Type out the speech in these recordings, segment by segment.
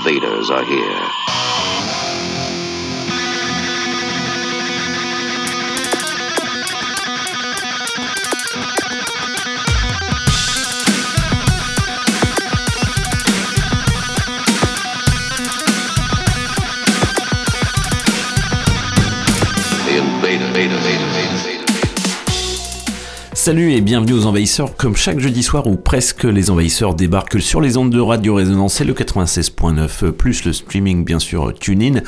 invaders are here. Salut et bienvenue aux Envahisseurs. Comme chaque jeudi soir ou presque, les Envahisseurs débarquent sur les ondes de Radio Résonance. C'est le 96.9 plus le streaming bien sûr TuneIn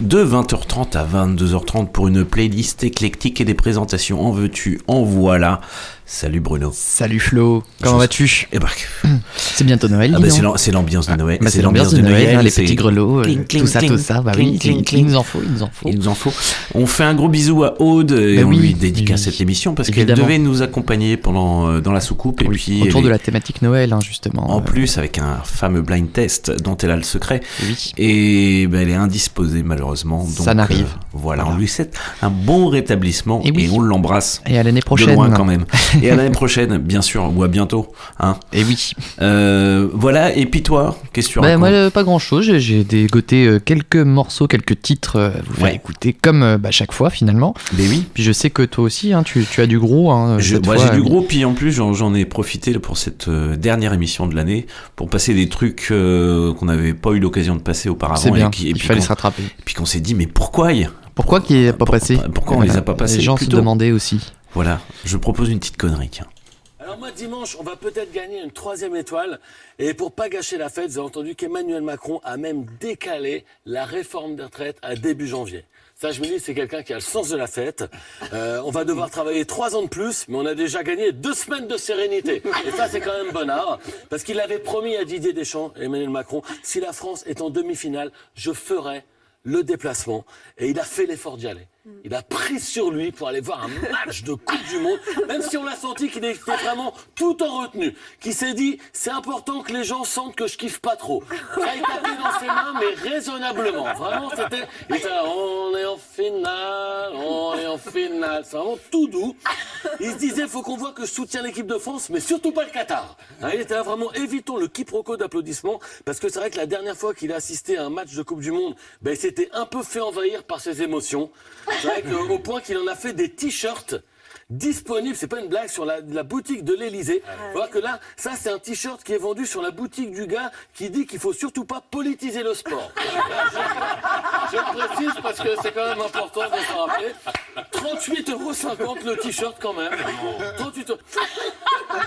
de 20h30 à 22h30 pour une playlist éclectique et des présentations en veux-tu, en voilà. Salut Bruno. Salut Flo, comment vas-tu Eh ben, C'est bientôt Noël, ah bah, donc. c'est l'am- c'est l'ambiance de Noël. Bah, c'est l'ambiance de Noël, hein, les petits grelots, euh, Cling, cling, tout ça, cling, tout ça. Bah oui, il, nous en faut, il nous en faut. Il nous en faut. On fait un gros bisou à Aude et Bah on oui, lui dédicace oui, cette émission parce qu'elle devait nous accompagner pendant euh, dans la soucoupe et puis autour de la thématique Noël, hein, justement. en euh, plus avec un fameux blind test dont elle a le secret oui. et ben, elle est indisposée malheureusement. Donc, Ça n'arrive. euh, voilà, on lui souhaite un bon rétablissement Et on l'embrasse. Et à l'année De prochaine. loin quand même. Et à l'année prochaine, bien sûr, ou à bientôt. Hein. Et oui. Euh, voilà, et puis toi, qu'est-ce que tu Bah, moi, euh, pas grand chose. J'ai- dégoté euh, quelques morceaux, quelques titres à vous faire Ouais. écouter, comme bah, chaque fois finalement. Mais oui. Puis je sais que toi aussi, hein, tu, tu as du gros. Hein, Je- moi, j'ai du gros, puis en plus j'en ai profité pour cette dernière émission de l'année pour passer des trucs qu'on n'avait pas eu l'occasion de passer auparavant. C'est bien, Et, qui- et il puis fallait se rattraper. et puis qu'on s'est dit, mais pourquoi y- Pourquoi qu'il n'est pas passé? pourquoi on les a pas passés Les gens se demandaient aussi. Voilà, je propose une petite connerie. Alors moi dimanche, on va peut-être gagner une troisième étoile. Et pour pas gâcher la fête, j'ai entendu qu'Emmanuel Macron a même décalé la réforme des retraites à début janvier. Ça, je me dis, c'est quelqu'un qui a le sens de la fête. Euh, on va devoir travailler trois ans de plus, mais on a déjà gagné deux semaines de sérénité. Et ça, c'est quand même bonnard. Parce qu'il avait promis à Didier Deschamps, Emmanuel Macron, si la France est en demi-finale, je ferai le déplacement. Et il a fait l'effort d'y aller. Il a pris sur lui pour aller voir un match de Coupe du Monde, même si on l'a senti qu'il était vraiment tout en retenue. Qui s'est dit, c'est important que les gens sentent que je kiffe pas trop. Il tapait dans ses mains, mais raisonnablement. Vraiment, c'était, il on est en finale, on est en finale. C'est vraiment tout doux. Il se disait, faut qu'on voit que je soutiens l'équipe de France, mais surtout pas le Qatar. Hein, il était là vraiment, évitons le quiproquo d'applaudissements, parce que c'est vrai que la dernière fois qu'il a assisté à un match de Coupe du Monde, ben, il s'était un peu fait envahir par ses émotions. Qu'au point qu'il en a fait des t-shirts disponibles, c'est pas une blague, sur la, la boutique de l'Elysée. Voir que là, ça c'est un t-shirt qui est vendu sur la boutique du gars qui dit qu'il faut surtout pas politiser le sport. Je le précise parce que c'est quand même important de s'en rappeler. 38,50 euros le t-shirt quand même. 38 euros.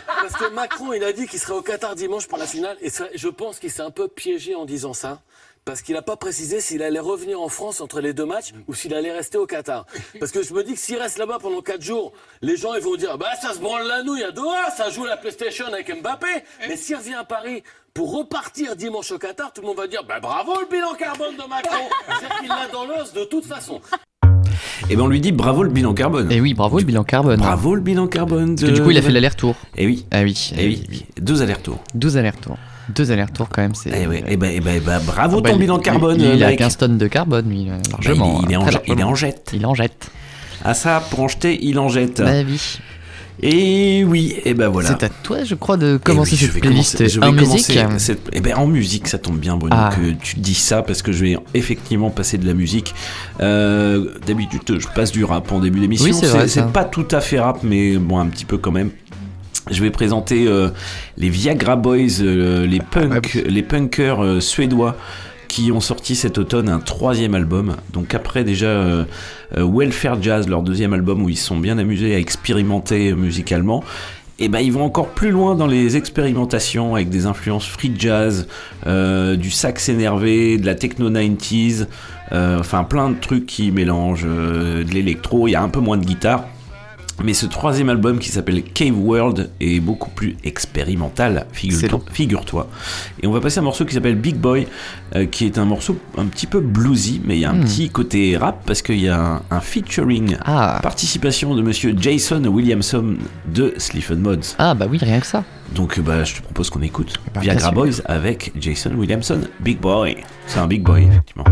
Parce que Macron, il a dit qu'il serait au Qatar dimanche pour la finale, et ça, je pense qu'il s'est un peu piégé en disant ça. Parce qu'il n'a pas précisé s'il allait revenir en France entre les deux matchs ou s'il allait rester au Qatar. Parce que je me dis que s'il reste là-bas pendant 4 jours, les gens ils vont dire bah ça se branle la nouille à Doha, ça joue la PlayStation avec Mbappé. Mais s'il revient à Paris pour repartir dimanche au Qatar, tout le monde va dire bah bravo le bilan carbone de Macron. C'est-à-dire qu'il l'a dans l'os de toute façon. Et ben on lui dit bravo le bilan carbone. Et oui, bravo le bilan carbone. Bravo le bilan carbone. Parce que du coup, il a fait l'aller-retour. Et oui, Ah oui, et oui, deux allers-retours. 12 allers-retours. Deux allers-retours quand même, c'est. Et ouais, et ben, et ben, et ben, bravo Ah bah, ton il- bilan carbone. Il, il a mec. 15 tonnes de carbone, lui, euh, Bah, largement. il, il est en, il largement. en jette. Il en jette. Ah ça, pour en jeter, il en jette. Bah oui. Et oui, et ben voilà. C'est à toi, je crois, de Eh commencer oui, cette playlist commencer- en musique. cette- eh ben, en musique, ça tombe bien, Bruno, Ah. que tu dis ça parce que je vais effectivement passer de la musique. Euh, D'habitude, je passe du rap en début d'émission. Oui. C'est pas tout à fait rap, mais bon, un petit peu quand même. Je vais présenter euh, les Viagra Boys, euh, les, punk, les punkers euh, suédois qui ont sorti cet automne un troisième album. Donc après déjà Welfare Jazz, leur deuxième album où ils se sont bien amusés à expérimenter musicalement. Et ben ils vont encore plus loin dans les expérimentations avec des influences free jazz, du sax énervé, de la techno 90s, euh, enfin plein de trucs qui mélangent de l'électro. Il y a un peu moins de guitare. Mais ce troisième album qui s'appelle Cave World est beaucoup plus expérimental, figure-toi. Et on va passer à un morceau qui s'appelle Big Boy, euh, qui est un morceau un petit peu bluesy, mais il y a un Hmm. petit côté rap parce qu'il y a un, un featuring, Ah. participation de monsieur Jason Williamson de Sleaford Mods. ah, bah oui, rien que ça. Donc euh, bah, je te propose qu'on écoute Bah, Viagra Boys avec Jason Williamson, Big Boy. C'est un Big Boy, effectivement.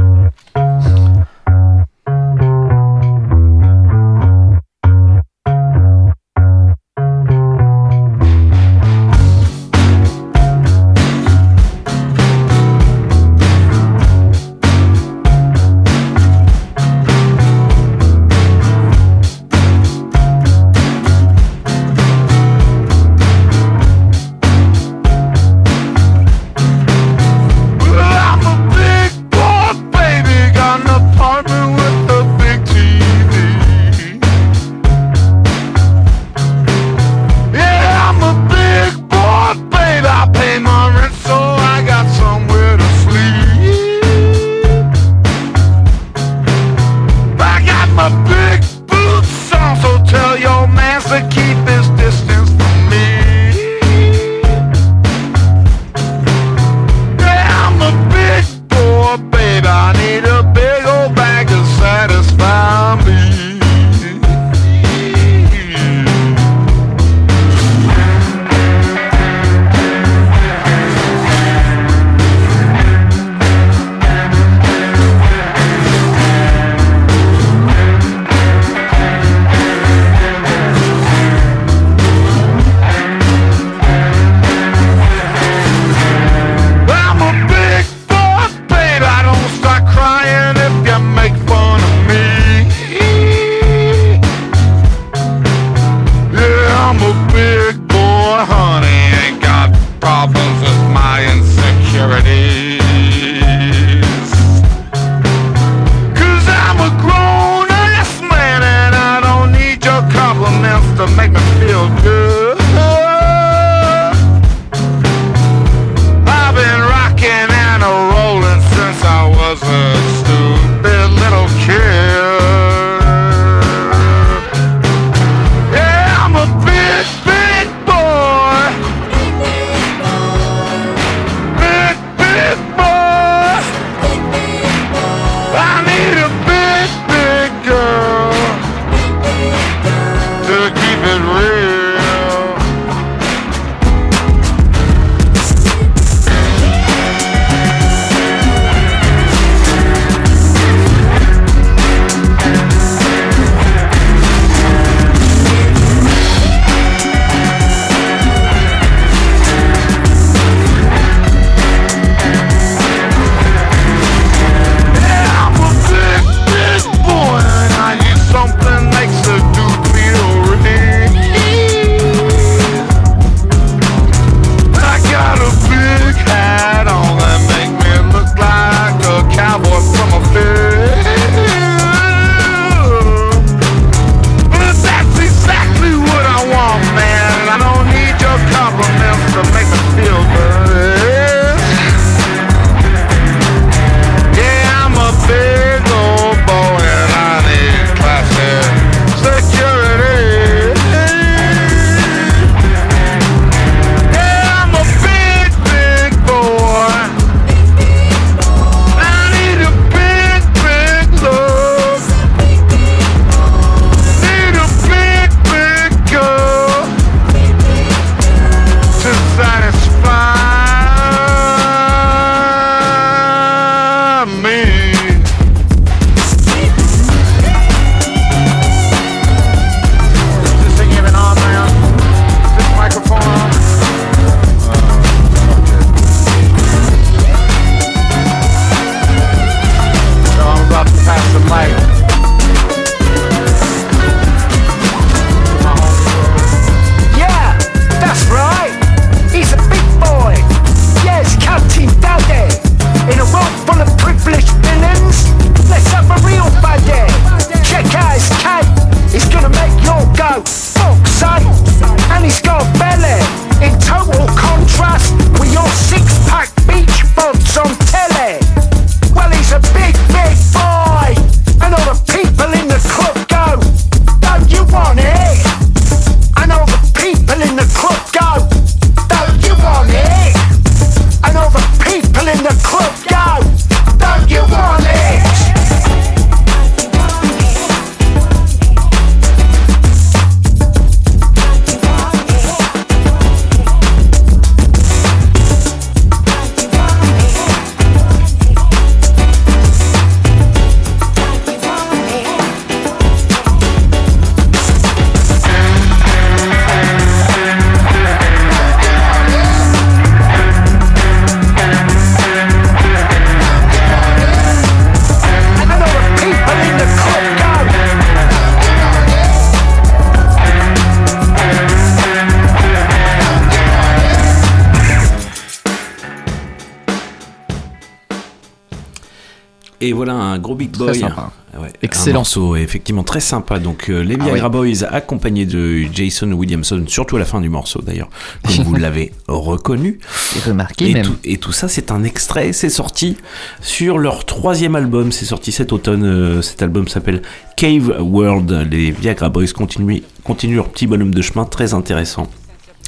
Et voilà un gros big boy. Très sympa. Ah ouais, Excellent. Morceau effectivement très sympa. Donc euh, les Ah Viagra. Boys accompagnés de Jason Williamson, surtout à la fin du morceau d'ailleurs, comme vous l'avez reconnu. Remarqué Et même. tout, et tout ça, c'est un extrait. C'est sorti sur leur troisième album. C'est sorti cet automne. euh, cet album s'appelle Cave World. Les Viagra Boys continuent, continuent leur petit bonhomme de chemin très intéressant.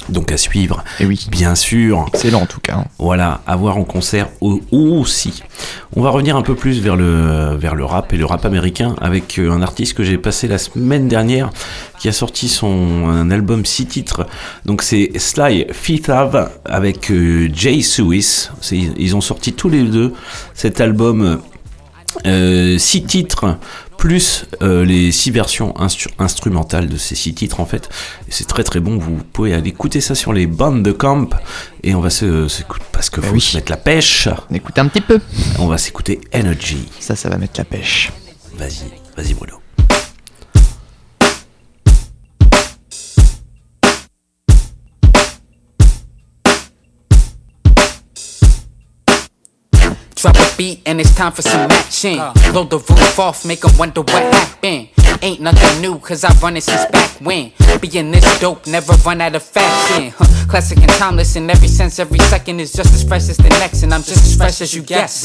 Donc à suivre, Et oui, bien sûr. excellent en tout cas. hein. Voilà, à voir en concert au- aussi. On va revenir un peu plus vers le, rap et le rap américain avec euh, un artiste que j'ai passé la semaine dernière qui a sorti son un album six titres. Donc c'est Sly Fifth Ave avec euh, Jay. C'est- Ils ont sorti tous les deux cet album euh, six titres plus euh, les six versions instru- instrumentales de ces six titres en fait. C'est très très bon. Vous pouvez aller écouter ça sur les bandes de camp et on va se, se- parce que Bah faut oui. se mettre la pêche. On écoute un petit peu. On va s'écouter Energy. Ça, ça va mettre la pêche. Vas-y, vas-y Bruno. Drop a beat and it's time for some action. Blow the roof off, make 'em wonder what happened. Ain't nothing new, cause I run it since back when. Being this dope, never run out of fashion. Huh. Classic and timeless in every sense, every second is just as fresh as the next, and I'm just as fresh as you guess.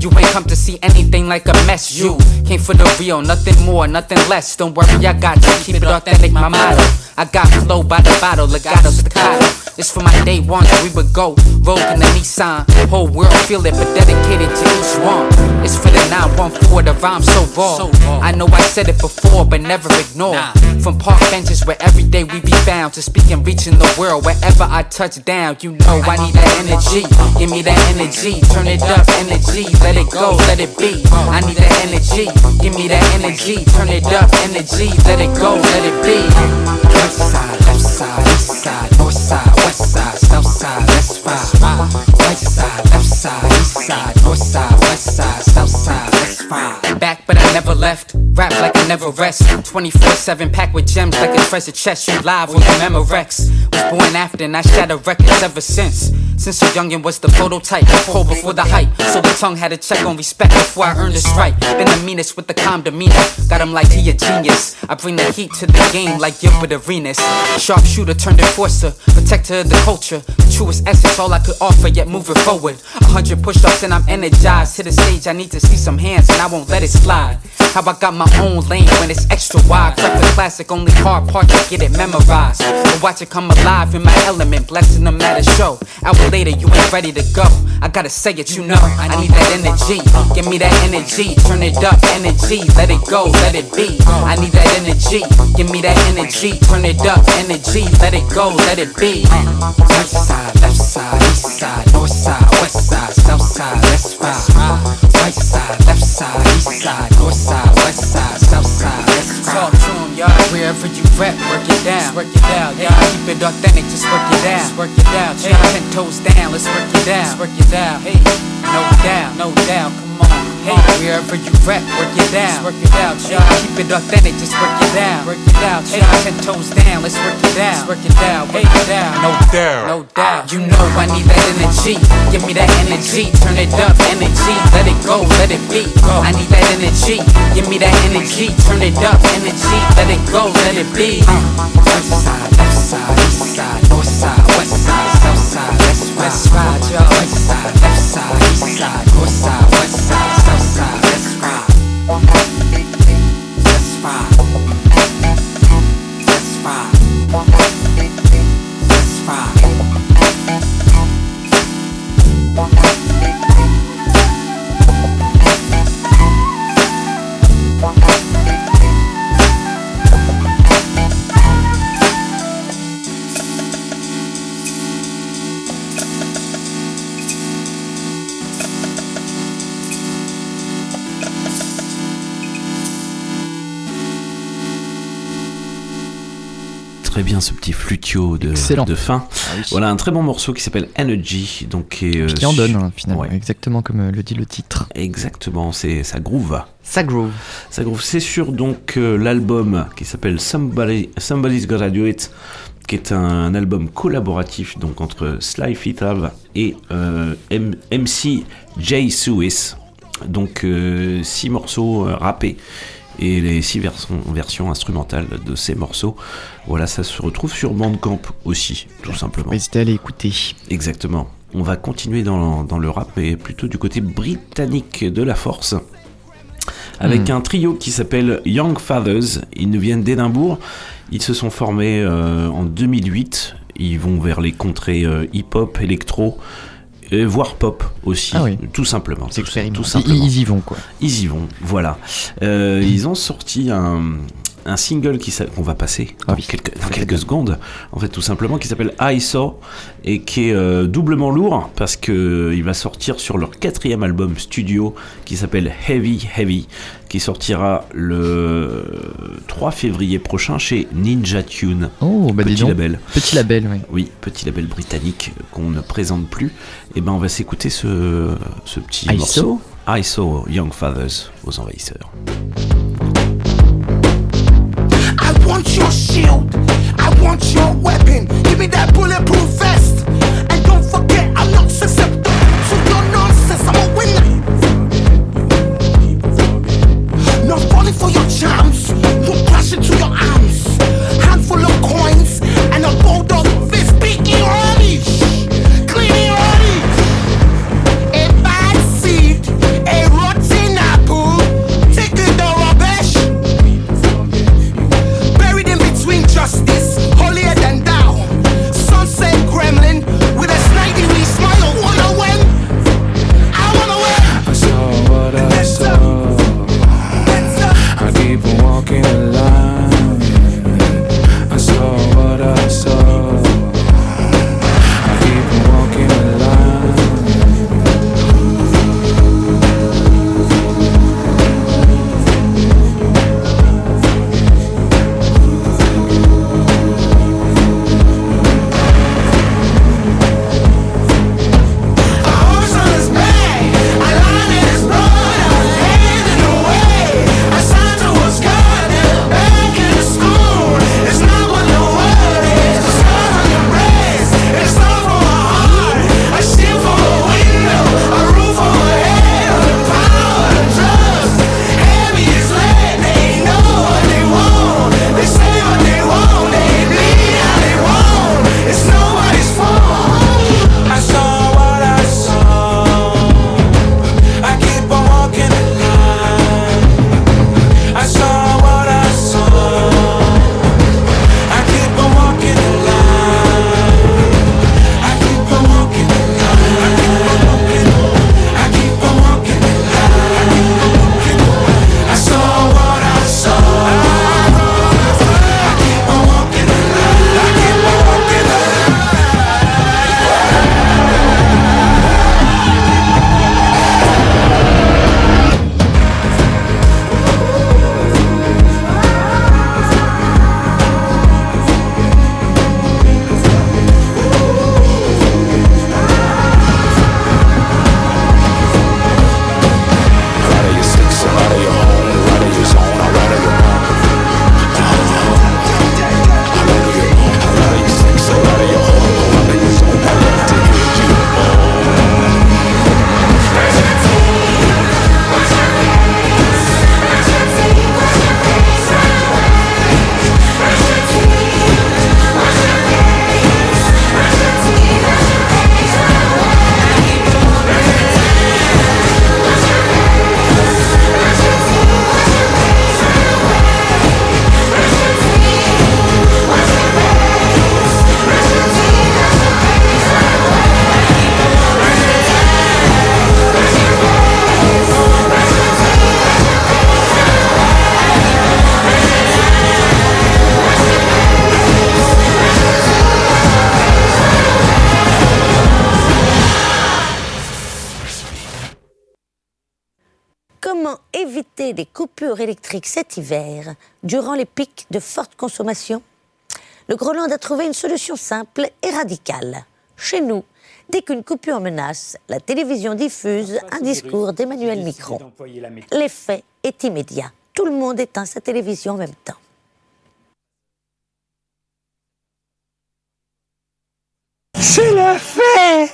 You ain't come to see anything like a mess. You came for the real, nothing more, nothing less. Don't worry, I got you. Keep it authentic, my motto. I got flow by the bottle, legato, staccato. It's for my day ones, we would go rogue in the Nissan. Whole world feel it, but dedicated to each one. It's for the 914, the rhyme so raw. I know I said it before, but never ignore. From park benches where every day we be found to speak and reaching the world wherever I touch down. You know I need that energy. Give me that energy, turn it up, energy. Let it go, let it be. I need that energy. Give me that energy, turn it up, energy. Let it go, let it be. Right side, east side, north side, south side, let's ride. Side, left side, east side, north side, west side, south side, let's. Back, but I never left. Rap like I never rest. 24 7 packed with gems like a treasure chest. You live with the Memorex. Was born after and I shatter records ever since. Since a youngin' was the prototype, pull before the hype. So the tongue had to check on respect before I earned this right. Been the meanest with the calm demeanor. Got him like he a genius. I bring the heat to the game like Gilbert Arenas. Sharpshooter turned enforcer, protector of the culture. The truest essence, all I could offer, yet moving forward. A hundred push ups and I'm energized. To the stage, I need to see some hands and I won't let it slide. How I got my own lane when it's extra wide. Prep the classic, only hard part to get it memorized. But watch it come alive in my element, blessing them at a show. Hour later, you ain't ready to go. I gotta say it, you know. I need that energy. Give me that energy, turn it up, energy. Let it go, let it be. I need that energy. Give me that energy, turn it up, energy. Let it go, let it be. Right side, left side, east side, north side, west side, south side, let's ride. Right side, left side, east side, north side, west side, south side, let's ride. Talk to 'em, y'all. Wherever you rep, work it down. Work it down, yeah. Keep it authentic, just work it down. Just work it down, hey. Ten toes down, let's work it down. Let's work it down, hey. No doubt, no doubt, on. Hey, wherever you rep, work it down. Work it out, y'all. Keep it authentic, just work it down. Work it out, hey. Ten toes down, let's work it down. Let's work it down, work it down. No doubt, no doubt. You know I need that energy. Give me that energy, turn it up, energy. Let it go, let it be. I need that energy. Give me that energy, turn it up, energy. Let it go, let it be. Uh. Right side, left side, east side, north side, west side, south side. Let's ride, let's ride, y'all. Right side, side, east side, side, west side, south side. Let's ride. Bien ce petit flutio de, Excellent. de fin. Ah oui. Voilà un très bon morceau qui s'appelle Energy. Donc, euh, Qui en donne hein, finalement, Ouais. exactement comme euh, le dit le titre. Exactement, c'est ça groove. Ça groove. Ça groove. C'est sur donc euh, l'album qui s'appelle Somebody, Somebody's Gotta Do It, qui est un, album collaboratif donc entre Sly Fifth Ave et euh, M- MC Jay Swiss. Donc euh, six morceaux euh, rappés et les six versions, versions instrumentales de ces morceaux. Voilà, ça se retrouve sur Bandcamp aussi, tout simplement. N'hésitez à aller écouter. Exactement. On va continuer dans, dans le rap, mais plutôt du côté britannique de la force. Avec Hmm. un trio qui s'appelle Young Fathers. Ils nous viennent d'Édimbourg. Ils se sont formés euh, en 2008. Ils vont vers les contrées euh, hip-hop, électro, et voire pop aussi, Ah oui. tout simplement. C'est Tout, tout simplement. Ils y vont, quoi. Ils y vont, voilà. Euh, ils ont sorti un, un single qui qu'on va passer Ah dans, oui. quelques, dans secondes, en fait tout simplement, qui s'appelle I Saw et qui est euh, doublement lourd parce que euh, il va sortir sur leur quatrième album studio qui s'appelle Heavy Heavy, qui sortira le 3 février prochain chez Ninja Tune. Oh, bah dis Petit donc. label. Petit label, oui. Oui, petit label britannique qu'on ne présente plus. Et ben on va s'écouter ce, ce petit I morceau. I saw Young Fathers aux envahisseurs. I want your shield. I want your weapon. Give me that bulletproof vest. And don't forget, I'm not susceptible électriques cet hiver durant les pics de forte consommation Le Groland a trouvé une solution simple et radicale. Chez nous, dès qu'une coupure menace, la télévision diffuse un discours d'Emmanuel Micron. L'effet est immédiat. Tout le monde éteint sa télévision en même temps. C'est la fête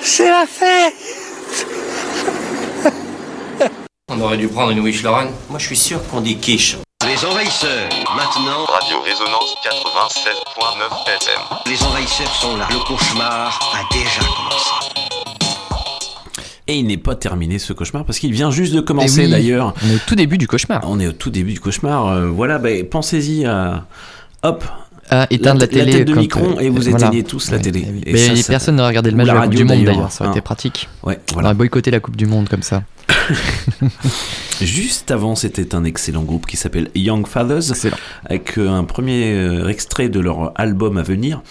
C'est la fête On aurait dû prendre une Wish Lauren. Moi, je suis sûr qu'on dit quiche. Les envahisseurs, maintenant. Radio Résonance 96.9 FM. Les envahisseurs sont là. Le cauchemar a déjà commencé. Et il n'est pas terminé ce cauchemar parce qu'il vient juste de commencer Eh oui, d'ailleurs. On est au tout début du cauchemar. On est au tout début du cauchemar. euh, voilà, bah, pensez-y à. Hop, À éteindre la, télé. tête de micron euh, et vous voilà. éteignez tous la Ouais, télé. eh. Et Mais ça, ça- personne n'aurait regardé le match La de la Coupe du Monde d'ailleurs, ça aurait été pratique. Ouais, On voilà. aurait boycotté la Coupe du Monde comme ça. Juste avant, c'était un excellent groupe qui s'appelle Young Fathers, Excellent. avec euh, un premier euh, extrait de leur album à venir,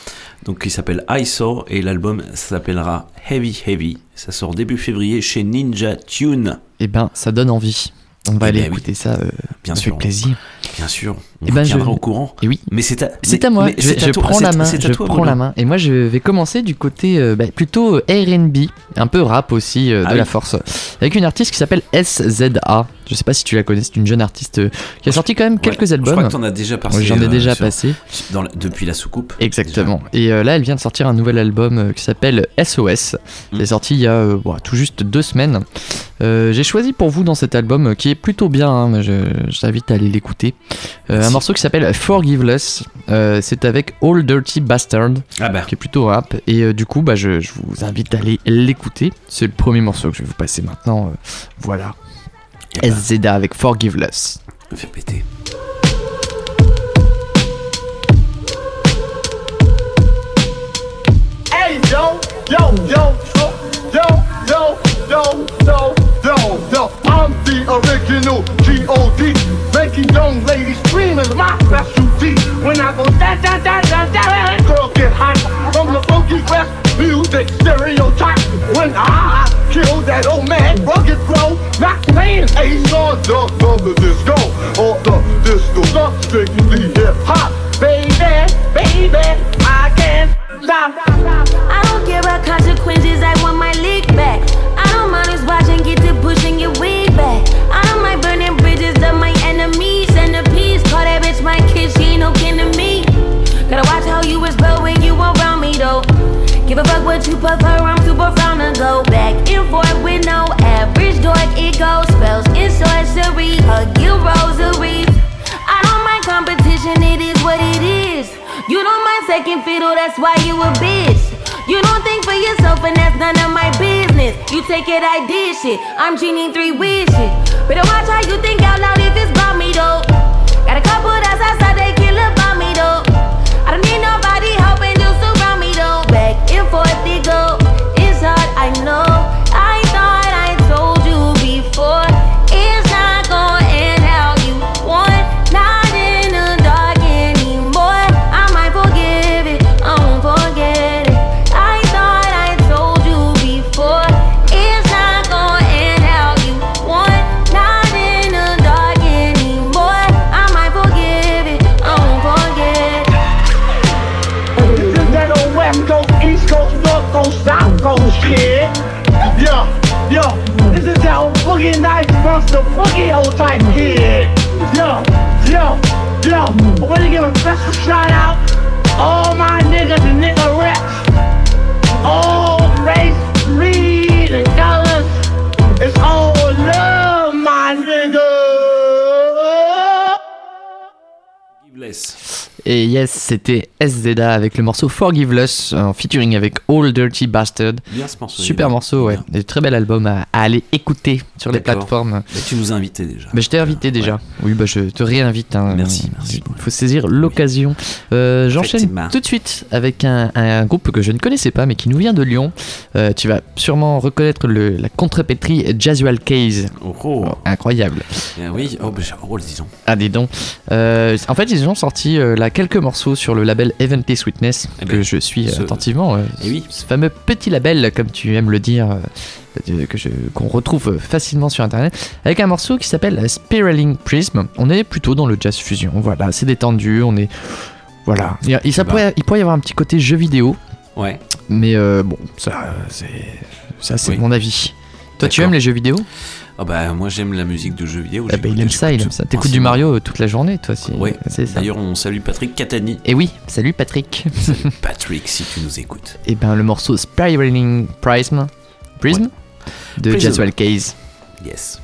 donc qui s'appelle I Saw, et l'album s'appellera Heavy Heavy. Ça sort début février chez Ninja Tune. Eh ben, ça donne envie. On va Eh aller ben oui. écouter ça euh, Bien avec sûr. plaisir. Bien sûr, on Eh ben, tiendra je- au courant. Et oui. Mais c'est à, C'est à moi, je, c'est à je toi- prends la main, c'est à je toi, prends la main. Et moi je vais commencer du côté euh, bah, plutôt R&B, un peu rap aussi euh, de Ah la force, avec une artiste qui s'appelle SZA. Je sais pas si tu la connais, c'est une jeune artiste euh, qui a sorti quand même quelques Ouais, Je crois albums. que t'en as déjà passé. J'en ai euh, déjà sur- passé. dans la- depuis la soucoupe. Exactement. Et euh, là, elle vient de sortir un nouvel album qui s'appelle SOS. Mm. Il est sorti il y a euh, bon, tout juste deux semaines. Euh, J'ai choisi pour vous dans cet album qui est plutôt bien. hein, je je t'invite à aller l'écouter. Un morceau qui s'appelle Forgiveless. C'est avec All Dirty Bastard Ah bah, qui est plutôt rap. Et du coup, bah, je, je vous invite à aller l'écouter. C'est le premier morceau que je vais vous passer maintenant. voilà. Eh SZA avec Forgiveless. me fait péter. Hey yo, yo, yo, yo, yo, yo, yo, yo, yo, yo. I'm the original G.O.D. Making young ladies scream is my specialty. When I go da da da da da, girls get hot from the funky west music stereotype. When I kill that old man, rugged flow, not playing Ace or the the disco or the disco, not strictly hip hop, baby, baby. I can't stop. I don't care about consequences, I want my lick back. I don't mind us watching, get to pushing your wig back. I don't mind burning bridges of my enemies. And the peace, call that bitch my kid, she ain't no kin to me. Gotta watch how you whisper when you around me though. Give a fuck what you prefer, I'm super second fiddle, that's why you a bitch. You don't think for yourself, and that's none of my business. You take it, I did shit. I'm genie three wishes. Better watch how you think out loud if it's about me though. Got a couple that's outside, they kill about me though. I don't need nobody helping, just surround me though. Back and forth they go. It's hard, I know. I want to give a special shout out. All my niggas and nigga reps. All Et yes, c'était SZA avec le morceau Forgiveless en featuring avec All Dirty Bastard. Bien ce morceau. Super morceau, ouais. Et très bel album à, à aller écouter sur les plateformes. bien. Bah, tu nous as invités déjà. Bah, je t'ai invité déjà. Oui, bah, je te réinvite. hein. Merci, merci. Il faut saisir l'occasion. Euh, J'enchaîne tout de suite avec un, un groupe que je ne connaissais pas, mais qui nous vient de Lyon. Euh, tu vas sûrement reconnaître le, la contrepétrie Jasual Case. Oh, oh. Oh, incroyable. Eh oui, oh, bah, oh, disons. Ah, dis donc. Euh, en fait, ils ont sorti euh, là quelques morceaux sur le label Eventy Sweetness, Eh que ben, je suis ce- attentivement. euh, Eh oui. ce fameux petit label, comme tu aimes le dire, euh, euh, que je- qu'on retrouve euh, facilement sur internet, avec un morceau qui s'appelle Spiraling Prism. On est plutôt dans le jazz fusion. Voilà, c'est détendu, on est. Voilà. Il, ça Bah. pourrait, il pourrait y avoir un petit côté jeu vidéo, Ouais. mais euh, bon, ça, euh, c'est. Ça, c'est Oui. mon avis. Toi, tu aimes les jeux vidéo? Oh, bah, moi j'aime la musique de jeux vidéo. Eh ben, Il aime ça, il aime ça. T'écoutes du Mario euh, toute la journée, toi, si. Ouais. c'est ça. D'ailleurs, on salue Patrick Catani. Et oui, salut Patrick. Patrick, si tu nous écoutes. Et ben le morceau Spiraling Prism, Prism de Prism. Jazwell Case. Yes.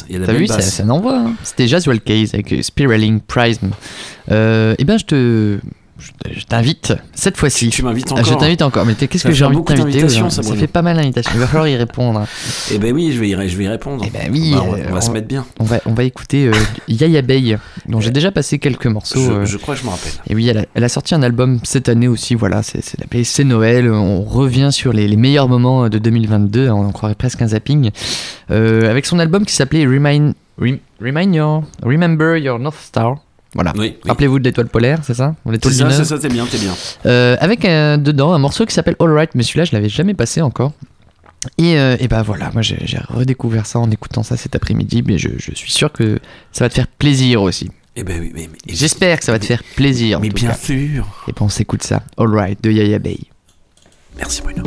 Basse, il y a t'as vu, ça, basse. ça n'envoie. hein. C'était Jaswell Case avec Spiraling Prism. Euh, et ben, je te. je- Je t'invite cette fois-ci. Tu m'invites Ah, Je encore t'invite encore. Mais qu'est-ce que j'ai envie de t'inviter ça, Ça fait pas mal d'invitations. Il va falloir y répondre. Eh ben oui, je vais y, je vais y répondre. Eh ben oui, Bah, on, va- euh, on va on- se mettre bien. On va, on va écouter euh, Yaya Bay, dont j'ai déjà passé quelques morceaux. Je, euh, je crois que je me rappelle. Et oui, elle a, elle a sorti un album cette année aussi, voilà, c'est appelé C'est Noël. On revient sur les, les meilleurs moments de 2022, on en croirait presque un zapping. Euh, avec son album qui s'appelait Remind, Rem- Remind Your, Remember Your North Star. Voilà. Oui, oui. Rappelez-vous de l'étoile polaire, c'est ça? L'étoile C'est ça, c'est ça, t'es bien, t'es bien. Euh, avec dedans un morceau qui s'appelle All Right, mais celui-là je l'avais jamais passé encore. Et, euh, et bah voilà, moi j'ai j'ai redécouvert ça en écoutant ça cet après-midi, mais je, je suis sûr que ça va te faire plaisir aussi. Eh ben oui, mais, mais- J'espère que ça va te faire plaisir. en mais tout bien cas. sûr. Et ben on s'écoute ça. All Right de Yaya Bay. Merci Bruno.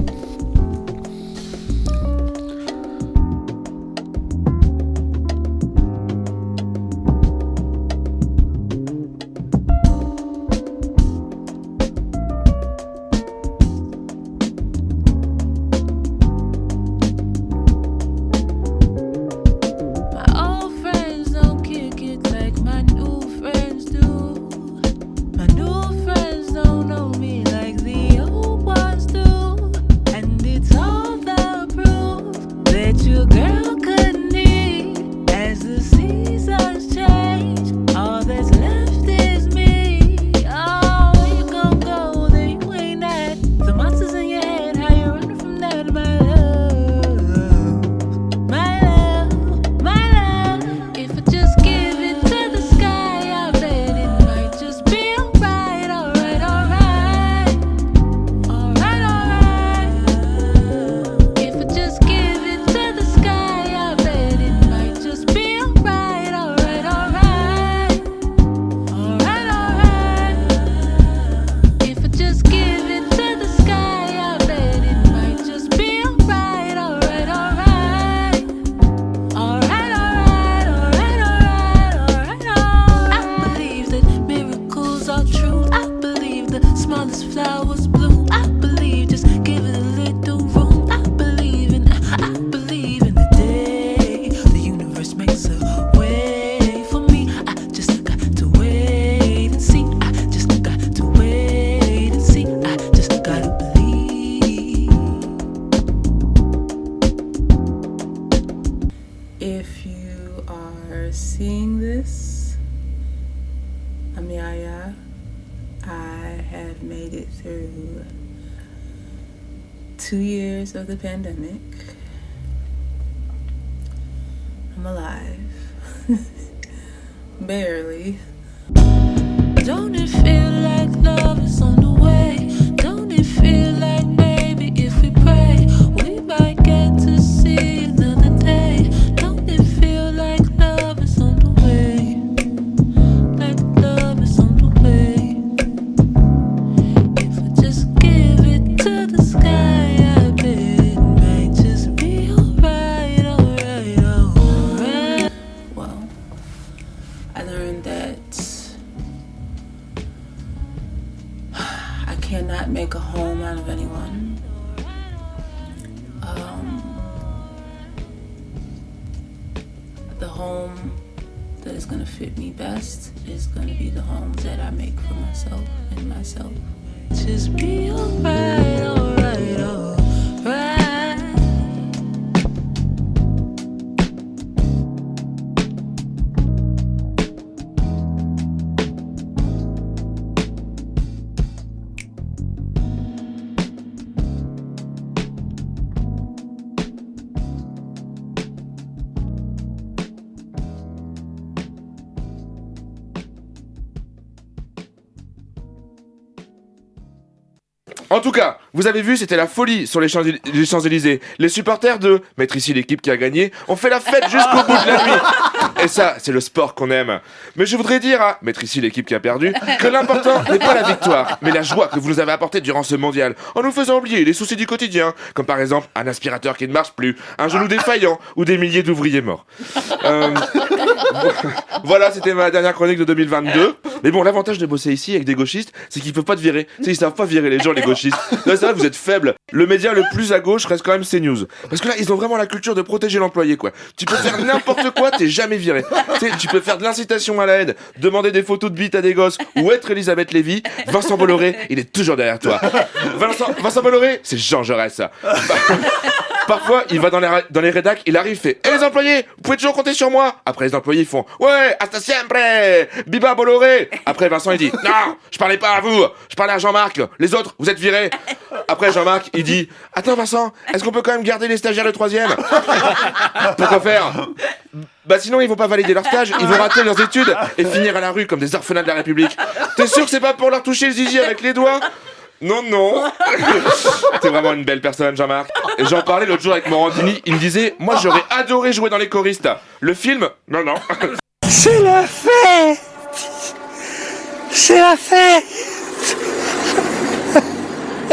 Tout cas, vous avez vu, c'était la folie sur les Champs- les Champs-Élysées. Les supporters de Mettre ici l'équipe qui a gagné ont fait la fête jusqu'au bout de la nuit. Et ça, c'est le sport qu'on aime. Mais je voudrais dire à Mettre ici l'équipe qui a perdu que l'important n'est pas la victoire, mais la joie que vous nous avez apportée durant ce mondial, en nous faisant oublier les soucis du quotidien, comme par exemple un aspirateur qui ne marche plus, un genou défaillant ou des milliers d'ouvriers morts. Euh, voilà, c'était ma dernière chronique de 2022. Mais bon, l'avantage de bosser ici avec des gauchistes, c'est qu'ils peuvent pas te virer. Ils savent pas virer les gens, les gauchistes. Vous êtes faibles. Le média le plus à gauche reste quand même CNews. Parce que là, ils ont vraiment la culture de protéger l'employé, quoi. Tu peux faire n'importe quoi, t'es jamais viré. Tu peux faire de l'incitation à la haine, demander des photos de bites à des gosses, ou être Elisabeth Lévy. Vincent Bolloré, il est toujours derrière toi. Vincent, Vincent Bolloré, c'est Jean Jaurès. Parfois, il va dans les, dans les rédacs, il arrive, fait Eh les employés, vous pouvez toujours compter sur moi. Après, les employés font Ouais, hasta siempre. Biba Bolloré. Après, Vincent il dit Non, je parlais pas à vous, je parlais à Jean-Marc, les autres, vous êtes virés. Après, Jean-Marc il dit Attends, Vincent, est-ce qu'on peut quand même garder les stagiaires le troisième? Pourquoi faire? Bah, sinon, ils vont pas valider leur stage, ils vont rater leurs études et finir à la rue comme des orphelins de la République. T'es sûr que c'est pas pour leur toucher le zizi avec les doigts? Non, non. T'es vraiment une belle personne, Jean-Marc. Et j'en parlais l'autre jour avec Morandini. Il me disait, moi j'aurais adoré jouer dans les choristes. Le film, non, non. C'est la fête C'est la fête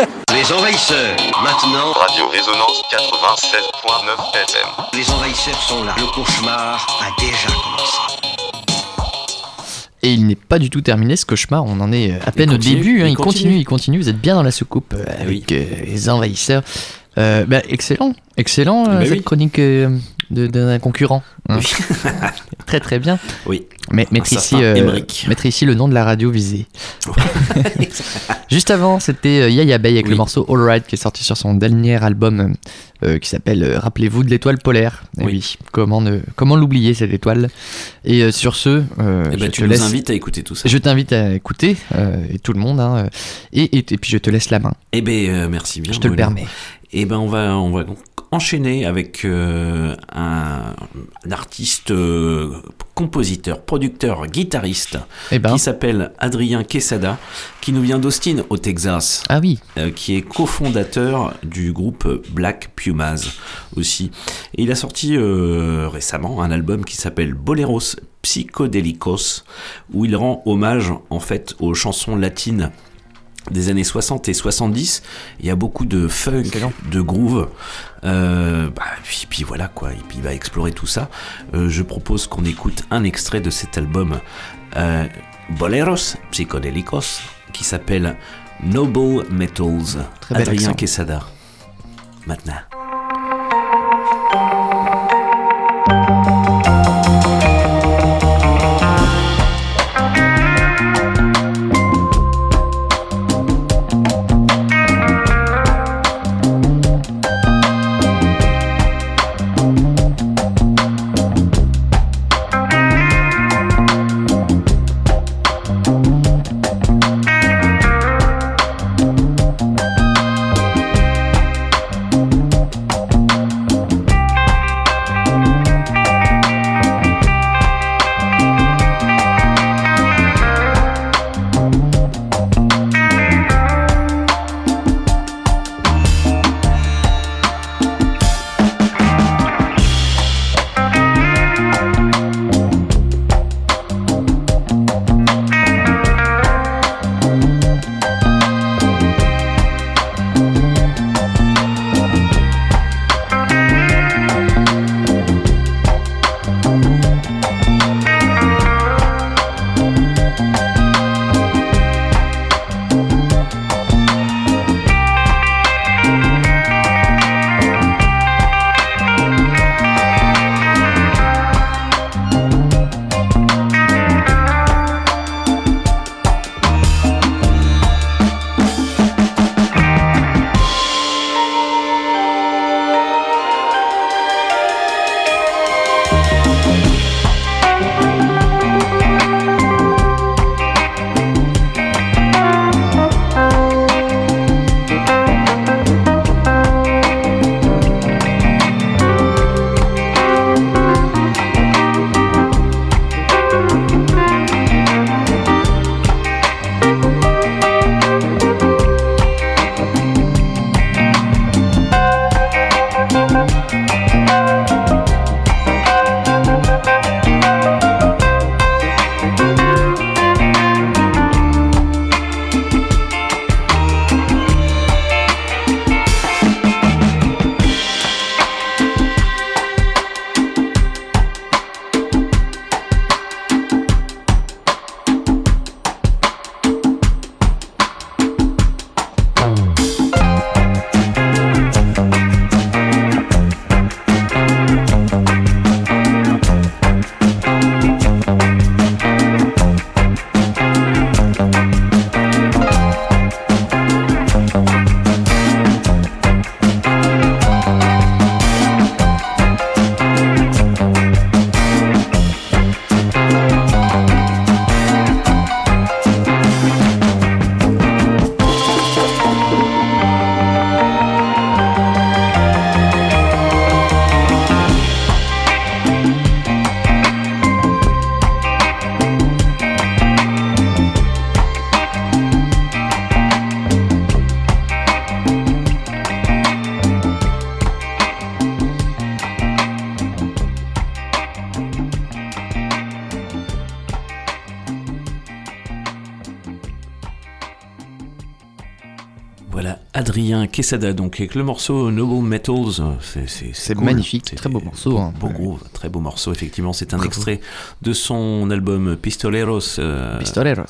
Les envahisseurs, maintenant. Radio Résonance 96.9 FM. Les envahisseurs sont là. Le cauchemar a déjà commencé. Et il n'est pas du tout terminé ce cauchemar, on en est euh, à peine au début, hein, il il continue, continue. il continue, vous êtes bien dans la soucoupe euh, Ah avec euh, les envahisseurs. Euh, bah, excellent, excellent euh, Bah cette oui. chronique euh, de- d'un concurrent. hein. très très bien. Oui. Mais mettre Un ici, euh, mettre ici le nom de la radio visée. Juste avant, c'était euh, Yaya Bay avec le Oui. morceau All Right qui est sorti sur son dernier album euh, qui s'appelle euh, Rappelez-vous de l'étoile polaire. Et Oui. oui, comment, ne- comment l'oublier cette étoile? Et euh, sur ce, euh, Eh ben, je tu te nous laisse- invites à écouter tout ça. je t'invite à écouter, euh, et tout le monde, hein, euh, et, et, et puis je te laisse la main. Eh ben, euh, merci bien. Je te le permets. Eh ben, on va, on va enchaîner avec euh, un, un artiste, euh, compositeur, producteur, guitariste, Eh ben. qui s'appelle Adrien Quesada, qui nous vient d'Austin, au Texas. Ah oui. euh, qui est cofondateur du groupe Black Pumas aussi. Et il a sorti récemment un album qui s'appelle Boleros Psychodélicos, où il rend hommage en fait aux chansons latines des années 60 et 70. Il y a beaucoup de funk, de groove. Euh, bah, puis, puis voilà quoi, et puis il va explorer tout ça. Euh, je propose qu'on écoute un extrait de cet album euh, Boleros Psychodélicos qui s'appelle Noble Metals. Très Adrien. Quesada. Maintenant. Quesada, donc avec le morceau Noble Metals. C'est, cool. magnifique, C'est- très beau morceau. hein. Beau groove, très beau morceau, effectivement. C'est un extrait de son album Pistoleros. euh, Pistoleros.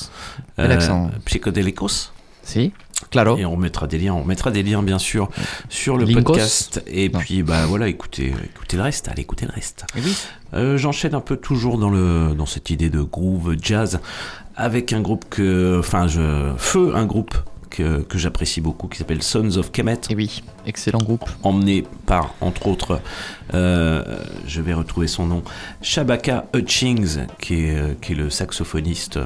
Euh. Psychodelicos. Si, claro. Et on mettra des liens, on mettra des liens bien sûr sur le Linkos podcast. Et puis bah voilà, écoutez, écoutez le reste, allez écoutez le reste. Euh, J'enchaîne un peu toujours dans le dans cette idée de groove jazz avec un groupe que, enfin je feu un groupe que, que j'apprécie beaucoup qui s'appelle Sons of Kemet. Et oui, excellent groupe. Emmené par entre autres, euh, je vais retrouver son nom, Shabaka Hutchings qui est euh, qui est le saxophoniste.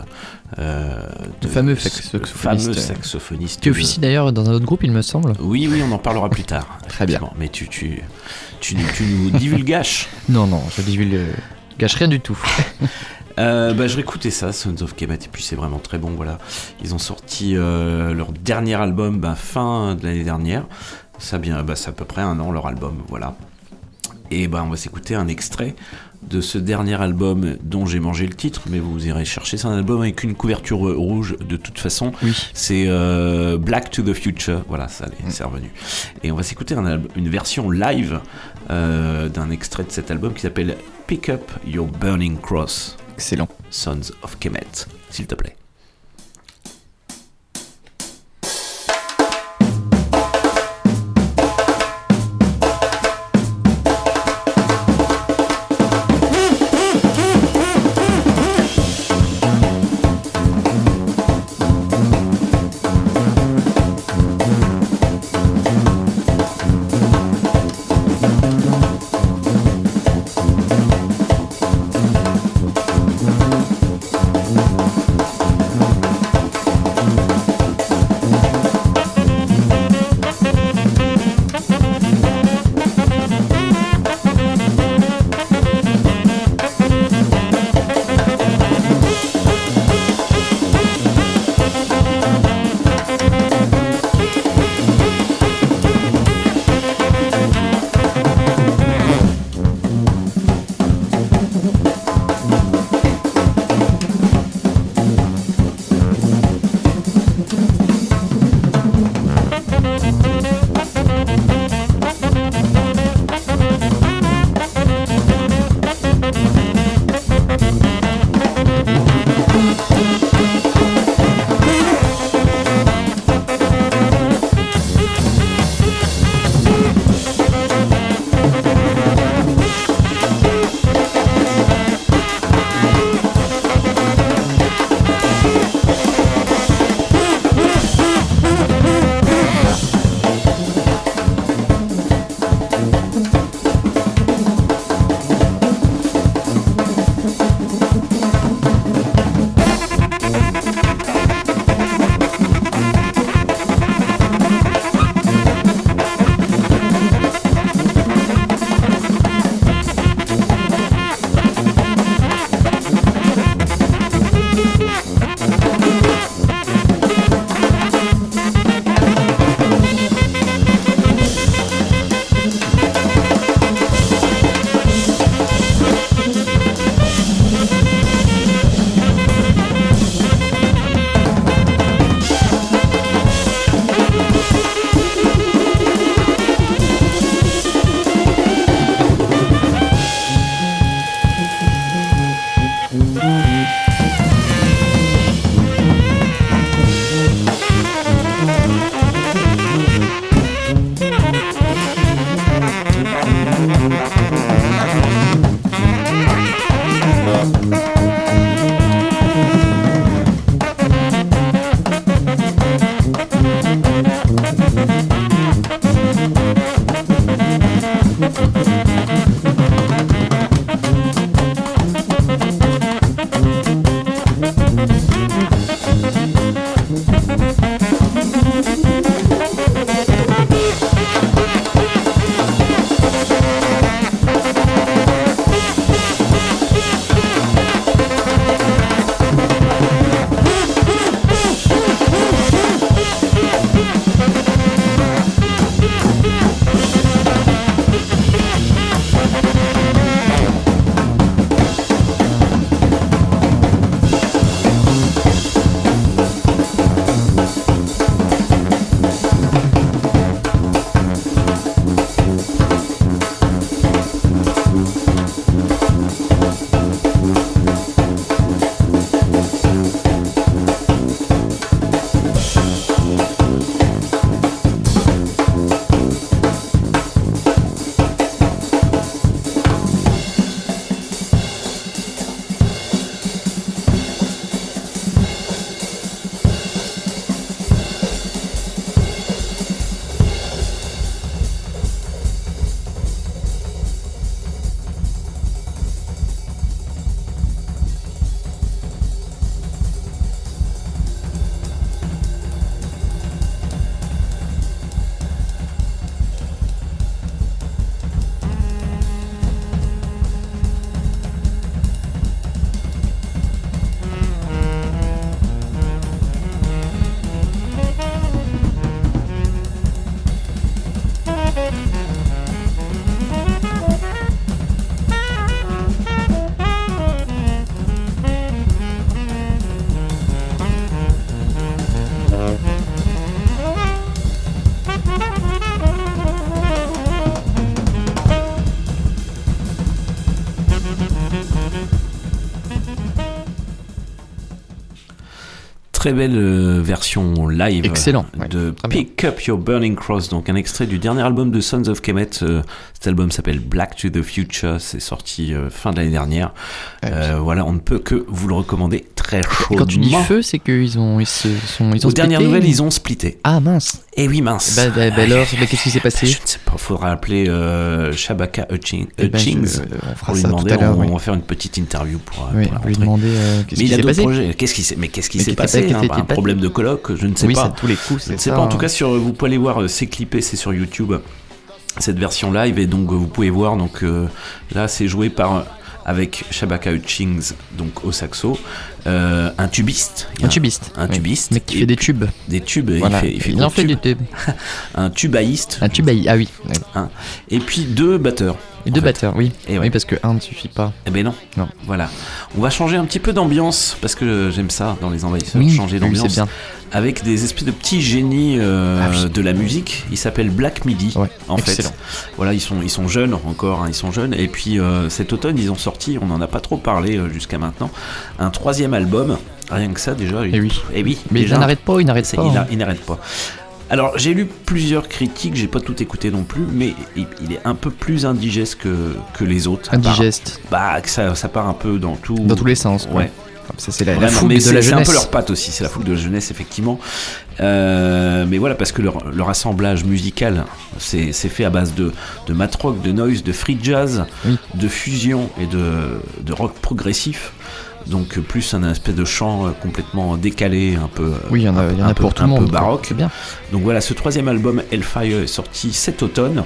euh, Le fameux saxophoniste. fameux saxophoniste officie d'ailleurs dans un autre groupe, il me semble. oui, oui, on en parlera plus tard. Très bien. Mais tu, tu, tu, nous- tu nous divulgaches. Non, non, je divulgue gâche rien du tout. Euh, bah, je réécoutais ça, Sons of Kemet, et puis c'est vraiment très bon. Voilà, ils ont sorti euh, leur dernier album bah, fin de l'année dernière. Ça bien, bah, c'est à peu près un an leur album. Voilà. Et bah, on va s'écouter un extrait de ce dernier album dont j'ai mangé le titre, mais vous irez chercher. C'est un album avec une couverture rouge de toute façon. Oui. C'est euh, Black to the Future. Voilà, ça c'est revenu. Et on va s'écouter un une version live euh, d'un extrait de cet album qui s'appelle Pick Up Your Burning Cross. Excellent. Sons of Kemet, s'il te plaît. Très belle euh, version live Excellent, de. Pick Up Your Burning Cross, donc un extrait du dernier album de Sons of Kemet. Euh, cet album s'appelle Black to the Future, c'est sorti euh, fin de l'année dernière. Euh, voilà, on ne peut que vous le recommander très Et chaudement. quand tu dis feu, c'est qu'ils ont, ils se sont, ils ont Aux dernières nouvelles, ou- ils ont splitté. Ah mince. Eh oui, mince. Bah, bah, bah alors, qu'est-ce qui s'est passé Je ne sais pas, faudra appeler euh, Shabaka Eh ben, Hutchings fera pour lui demander. on, oui. on va faire une petite interview pour, euh, Oui, pour lui demander euh, Mais il a d'autres projets. Qu'est-ce qui s'est mais qu'est-ce qui s'est passé qui- hein, Un problème de coloc Je ne sais Oui, pas. tous les coups, Je ne sais ça, pas. En tout hein. cas, sur vous pouvez aller voir. euh, C'est clippé, c'est sur YouTube. Cette version live et donc euh, vous pouvez voir. Donc euh, là, c'est joué par euh, avec Shabaka Hutchings donc au saxo, euh, un tubiste. Un tubiste, un oui. tubiste, Mec qui fait des tubes. des tubes. Voilà. Il fait, il fait Il gros en fait tubes. des tubes. un tubaïste. Un tubaï, ah oui. Hein. Et puis deux batteurs. Deux fait. batteurs, oui. Et ouais. Oui, parce que un ne suffit pas. Eh ben non. Non. Voilà. On va changer un petit peu d'ambiance parce que j'aime ça dans les envahisseurs, Oui, changer d'ambiance. Avec des espèces de petits génies euh, Ah oui. de la musique. Ils s'appellent Black Midi. en excellent. fait. Voilà, ils sont, ils sont jeunes encore, hein, ils sont jeunes. Et puis euh, cet automne, ils ont sorti, on n'en a pas trop parlé euh, jusqu'à maintenant, un troisième album. Rien que ça déjà. Eh oui. Et oui. Mais déjà. il n'arrête pas, il n'arrête pas. Il, hein. n'arrête pas. Alors j'ai lu plusieurs critiques, j'ai pas tout écouté non plus, mais il, il est un peu plus indigeste que, que les autres. Indigeste. Bah que ça, ça part un peu dans tout. Dans tous les sens. Ouais. Ça, c'est la, mais de c'est la c'est un jeunesse. peu leur patte aussi, c'est la fougue de la jeunesse effectivement. Euh, mais voilà, parce que leur, leur assemblage musical, c'est fait à base de, de mat rock, de noise, de free jazz, de fusion et de, de rock progressif. Donc plus un espèce de chant euh, complètement décalé, un peu. euh, Oui, il y en a- un peu- il y en a un peu- pour tout un le peu monde, baroque. C'est bien. Donc voilà, ce troisième album Hellfire est sorti cet automne.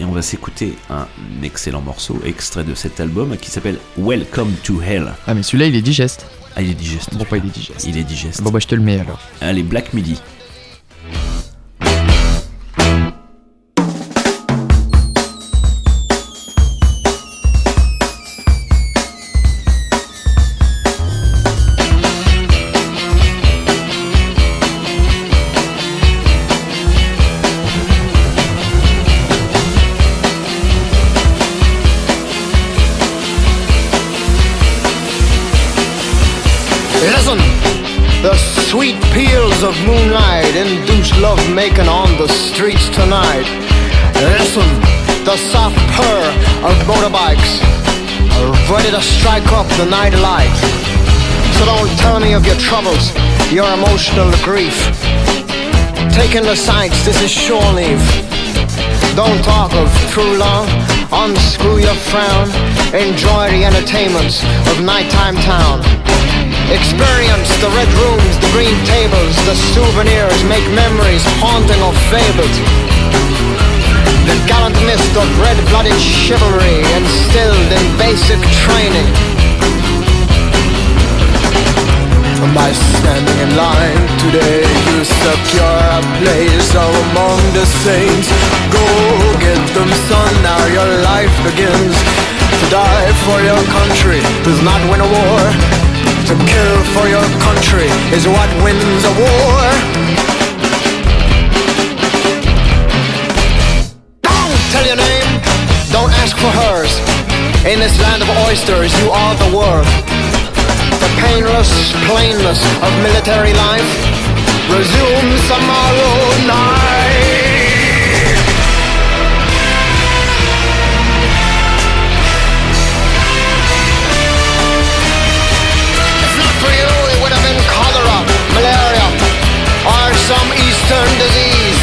Et on va s'écouter un excellent morceau extrait de cet album qui s'appelle Welcome to Hell. Ah, mais celui-là, il est digeste. Ah, il est digeste. Pourquoi il est digeste? Il est digeste. Bon, bah, je te le mets alors. Allez, Black Midi. The night light. So don't tell me of your troubles, your emotional grief. Taking the sights, this is shore leave. Don't talk of true love, unscrew your frown, enjoy the entertainments of nighttime town. Experience the red rooms, the green tables, the souvenirs, make memories haunting or fabled. The gallant mist of red-blooded chivalry instilled in basic training. By standing in line today, you secure a place among the saints. Go get them, son, now your life begins. To die for your country does not win a war. To kill for your country is what wins a war. Don't tell your name, don't ask for hers. In this land of oysters, you are the world. The painless plainness of military life resumes tomorrow night. If not for you, it would have been cholera, malaria, or some eastern disease.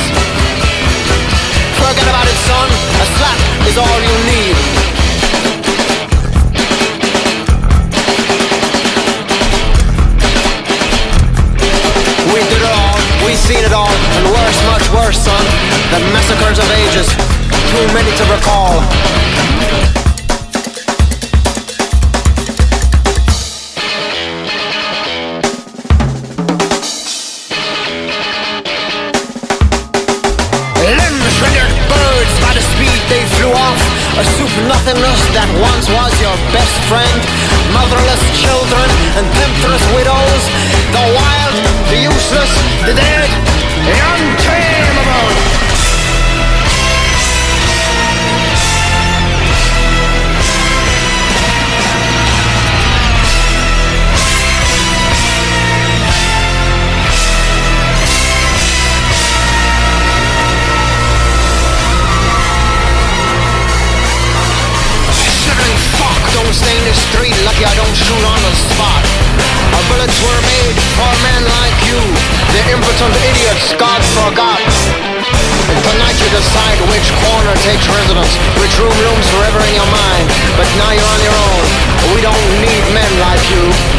Forget about it, son. A slap is all you need. Seen it all, and worse, much worse, son. The massacres of ages, too many to recall. Limbs rendered birds by the speed they flew off. A soup nothingness that once was your best friend. Motherless children and temptress widows. The wild, the useless, the dead, the untamable. Impotent idiots God forgot. Tonight you decide which corner takes residence, which room looms forever in your mind. But now you're on your own. We don't need men like you.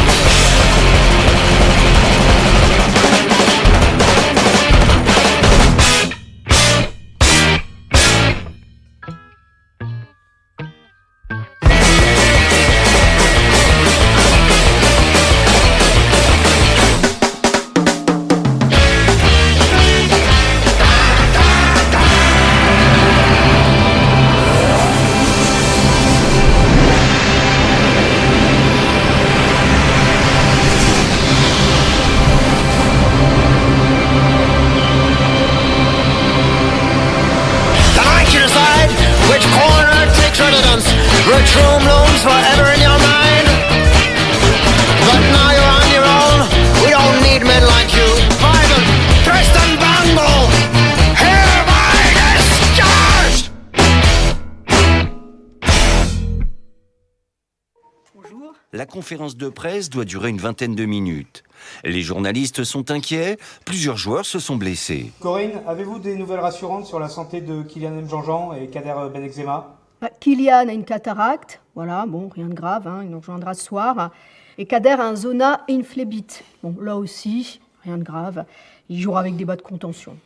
De presse doit durer une vingtaine de minutes. Les journalistes sont inquiets, plusieurs joueurs se sont blessés. Corinne, avez-vous des nouvelles rassurantes sur la santé de Kylian Mjanjan et Kader Benexema Bah, Kylian a une cataracte, voilà, bon, rien de grave, hein, il nous rejoindra ce soir. Et Kader a un zona inflébite. Bon, là aussi, rien de grave. Il jouera avec des bas de contention.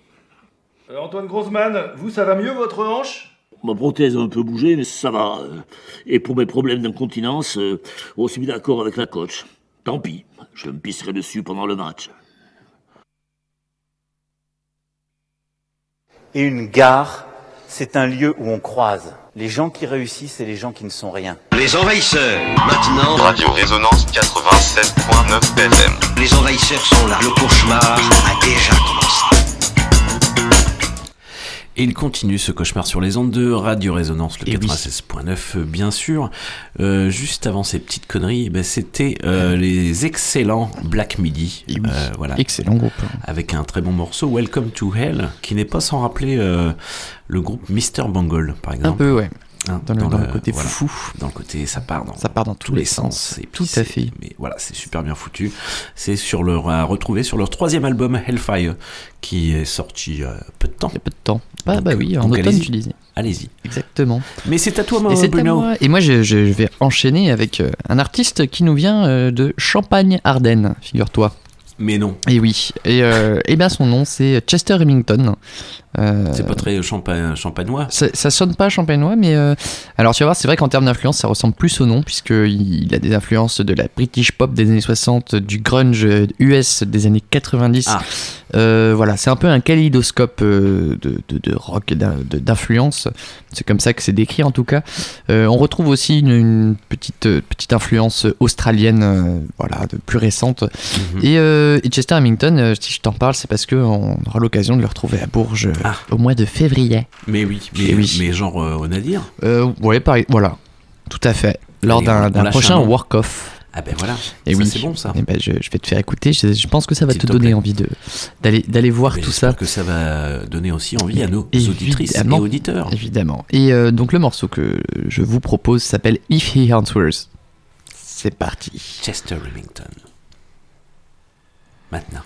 Euh, Antoine Grossman, vous, ça va mieux votre hanche? Ma prothèse a un peu bougé, mais ça va. euh. Et pour mes problèmes d'incontinence, euh, on s'est mis d'accord avec la coach. Tant pis, je me pisserai dessus pendant le match. Et une gare, c'est un lieu où on croise les gens qui réussissent et les gens qui ne sont rien. Les envahisseurs, maintenant. Radio Résonance 87.9 FM. Les envahisseurs sont là. Le cauchemar a déjà commencé. Et il continue ce cauchemar sur les ondes de Radio Résonance, le Et oui. 96.9 euh, bien sûr. Euh, juste avant ces petites conneries, eh ben, c'était euh, les excellents Black Midi. Euh, voilà. Excellent groupe. Avec un très bon morceau, Welcome to Hell, qui n'est pas sans rappeler euh, le groupe Mr. Bungle, par exemple. Un peu, ouais. Hein, Dans le- dans le côté foufou. Dans le côté, ça part dans, Ça part dans tous les sens. Et puis Tout à fait. Mais voilà, c'est super bien foutu. C'est sur leur, à retrouver sur leur troisième album, Hellfire, qui est sorti euh, peu de temps. Il y a peu de temps. Ah bah oui, en automne, tu disais. Allez-y. Exactement. Mais c'est à toi, Et c'est à Bruno. moi. Et moi, je, je vais enchaîner avec euh, un artiste qui nous vient euh, de Champagne-Ardenne, figure-toi. Mais non. Et oui. Et, euh, eh bien, son nom, c'est Chester Remington. Euh, C'est pas très champa- champagnois. ça, ça sonne pas champenois, mais euh, alors tu vas voir, c'est vrai qu'en termes d'influence, ça ressemble plus au nom, puisqu'il il a des influences de la British pop des années 60, du grunge US des années 90. Ah. Euh, voilà, c'est un peu un kaléidoscope euh, de, de, de rock d'influence. C'est comme ça que c'est décrit en tout cas. Euh, on retrouve aussi une, une petite, euh, petite influence australienne, euh, voilà, de plus récente. Mhm. Et, euh, et Chester Hamilton, euh, si je t'en parle, c'est parce qu'on aura l'occasion de le retrouver à Bourges euh, au mois de février. Mais oui, mais, Eh oui. mais genre euh, au Nadir. Euh, ouais, pareil, voilà, tout à fait. Lors on- d'un on prochain work-off. Ah ben voilà, Et ça, oui, c'est bon ça. Eh ben, je, je vais te faire écouter. Je, je pense que ça va te donner plaît. envie de d'aller d'aller voir Mais tout ça. que ça va donner aussi envie à nos auditrices et auditeurs. Évidemment. Et euh, donc le morceau que je vous propose s'appelle If He Answers. C'est parti. Chester Remington. Maintenant.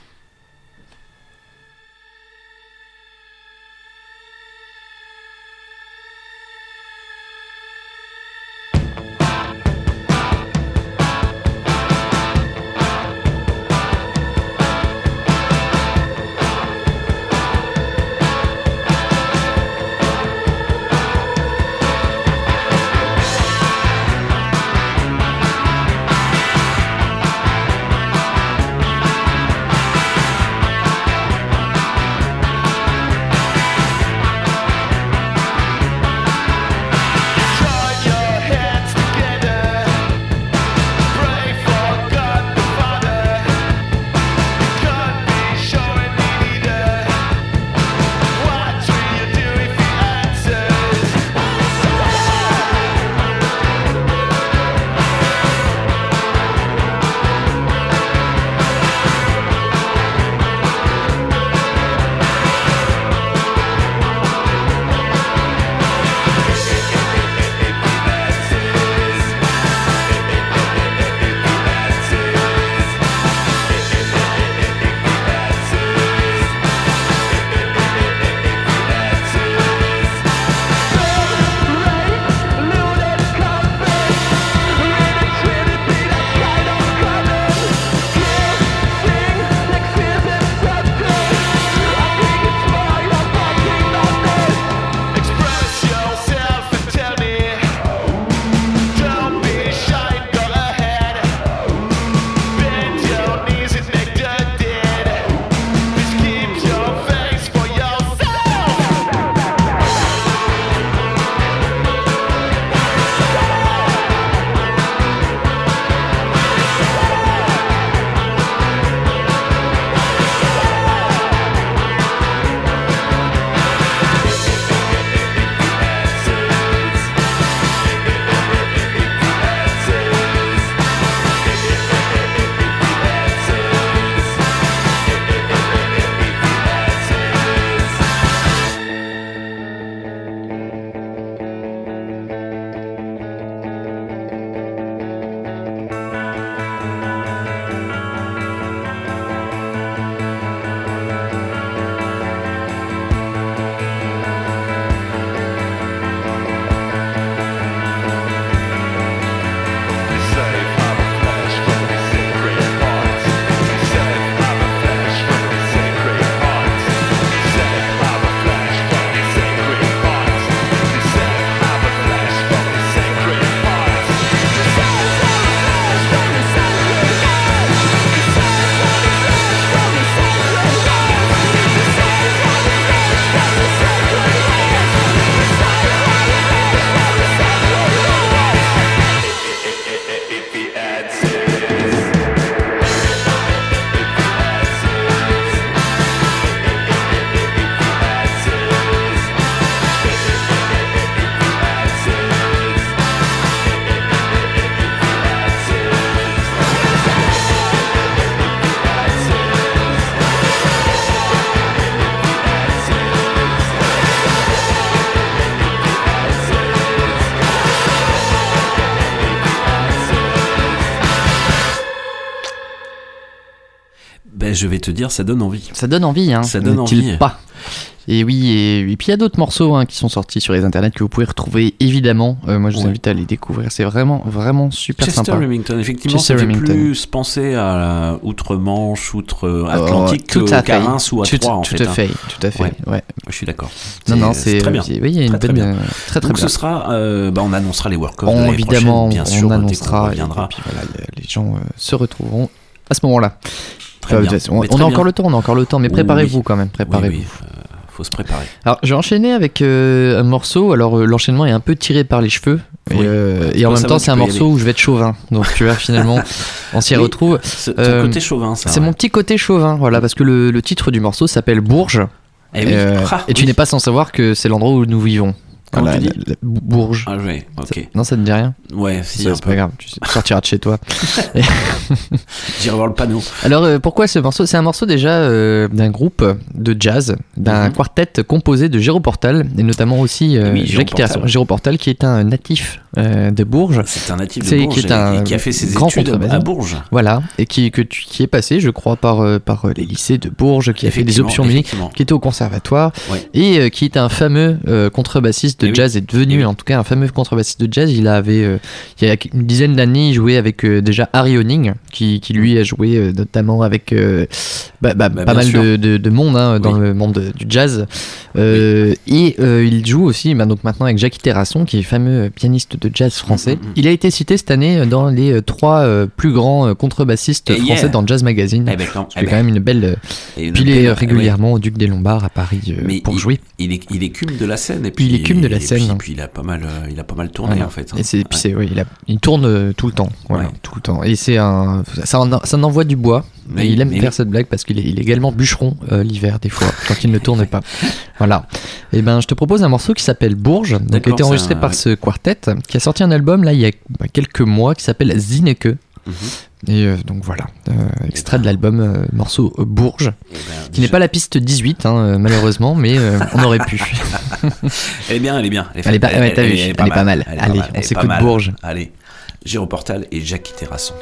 Ben, je vais te dire, ça donne envie. Ça donne envie, hein. Ça donne envie. pas. Et oui, et, et puis il y a d'autres morceaux hein, qui sont sortis sur les internets que vous pouvez retrouver évidemment. Euh, moi, je vous Ouais. invite à les découvrir. C'est vraiment, vraiment super Chester sympa. Remington, effectivement, Chester ça fait Remington. plus penser à Outre-Manche, Outre-Atlantique Oh, tout qu'au. Carins ou à Tout- Troyes, en tout fait. à hein. fait, tout à fait, ouais. Je suis d'accord. Non, non, c'est très bien. Oui, il y a une Très, très bien. euh, très très Donc bien. ce sera, euh, bah, on annoncera les work Bon, de l'année évidemment, bien sûr, on annoncera et, reviendra. et puis voilà, les- les gens euh, se retrouveront à ce moment-là. Très bien. on a encore le temps, on a encore le temps, mais préparez-vous oui. quand même, préparez-vous. Oui, oui, euh, faut se préparer. Alors, j'ai enchaîné avec euh, un morceau. Alors, euh, l'enchaînement est un peu tiré par les cheveux. Et, en même temps, c'est un morceau où je vais être chauvin. Donc, tu vois, finalement, on s'y retrouve. c'est ton côté chauvin, ça, C'est ouais. mon petit côté chauvin, voilà, parce que le, le titre du morceau s'appelle Bourges. Eh Ah, et tu n'es pas sans savoir que c'est l'endroit où nous vivons. Comment Voilà, tu dis la- la- Bourges. Ah ouais, ok. Non, ça te dit rien Ouais, si, C'est pas grave, tu sortiras de chez toi. J'irai voir le panneau. Alors euh, pourquoi ce morceau? C'est un morceau déjà euh, d'un groupe de jazz, d'un Mhm. quartet composé de Géraud Portal et notamment aussi euh, Oui, Jacques. Portal. Qui est un natif euh, de Bourges. C'est un natif de Bourges qui est un et qui a fait ses études à- contrebassiste. Bourges. Voilà, et qui, que qui est passé, je crois, par, par les lycées de Bourges, qui a fait des options musique, effectivement. qui était au conservatoire, Ouais. et qui est un fameux euh, contrebassiste de Eh oui. jazz, est devenu en tout cas un fameux contrebassiste de jazz. Il avait, euh, il y a une dizaine d'années, il jouait avec euh, déjà Harry Honing, qui, qui lui a joué euh, notamment avec euh, bah, bah, Bah, pas mal de, de- de monde hein, dans Oui. le monde de- du jazz. Et il joue aussi donc maintenant avec Jackie Terrasson, qui est fameux pianiste de jazz français. Mm, Il a été cité cette année dans les trois plus grands contrebassistes Et français yeah. dans Jazz Magazine. Eh ben, quand- Ce qui eh est ben. quand même une belle. Puis il est régulièrement au Duc des Lombards à Paris Mais pour il, jouer. Il, est, il écume de la scène et Puis puis il écume de la et scène. Puis, puis il a pas mal, euh, il a pas mal tourné en fait. hein. Et c'est, puis Ouais. c'est, oui, il, a- il tourne euh, tout le temps. Voilà, Ouais. tout le temps. Et c'est un, ça, en, ça en envoie du bois. Mais- il aime mais faire oui. cette blague parce qu'il est, il est également bûcheron euh, l'hiver des fois quand il ne tourne pas. Voilà. Et ben, je te propose un morceau qui s'appelle Bourges, donc qui a été enregistré un- par ce quartet, qui a sorti un album là il y a bah, quelques mois qui s'appelle Zineke. Mhm. Et euh, donc voilà, euh, extrait de l'album euh, morceau Bourges, Eh ben, qui n'est pas la piste 18 hein, malheureusement, mais on aurait pu. Elle est bien, elle est bien. Elle est pas- mal. Allez, on s'écoute. Bourges. Allez, Géraud Portal et Jackie Terrasson.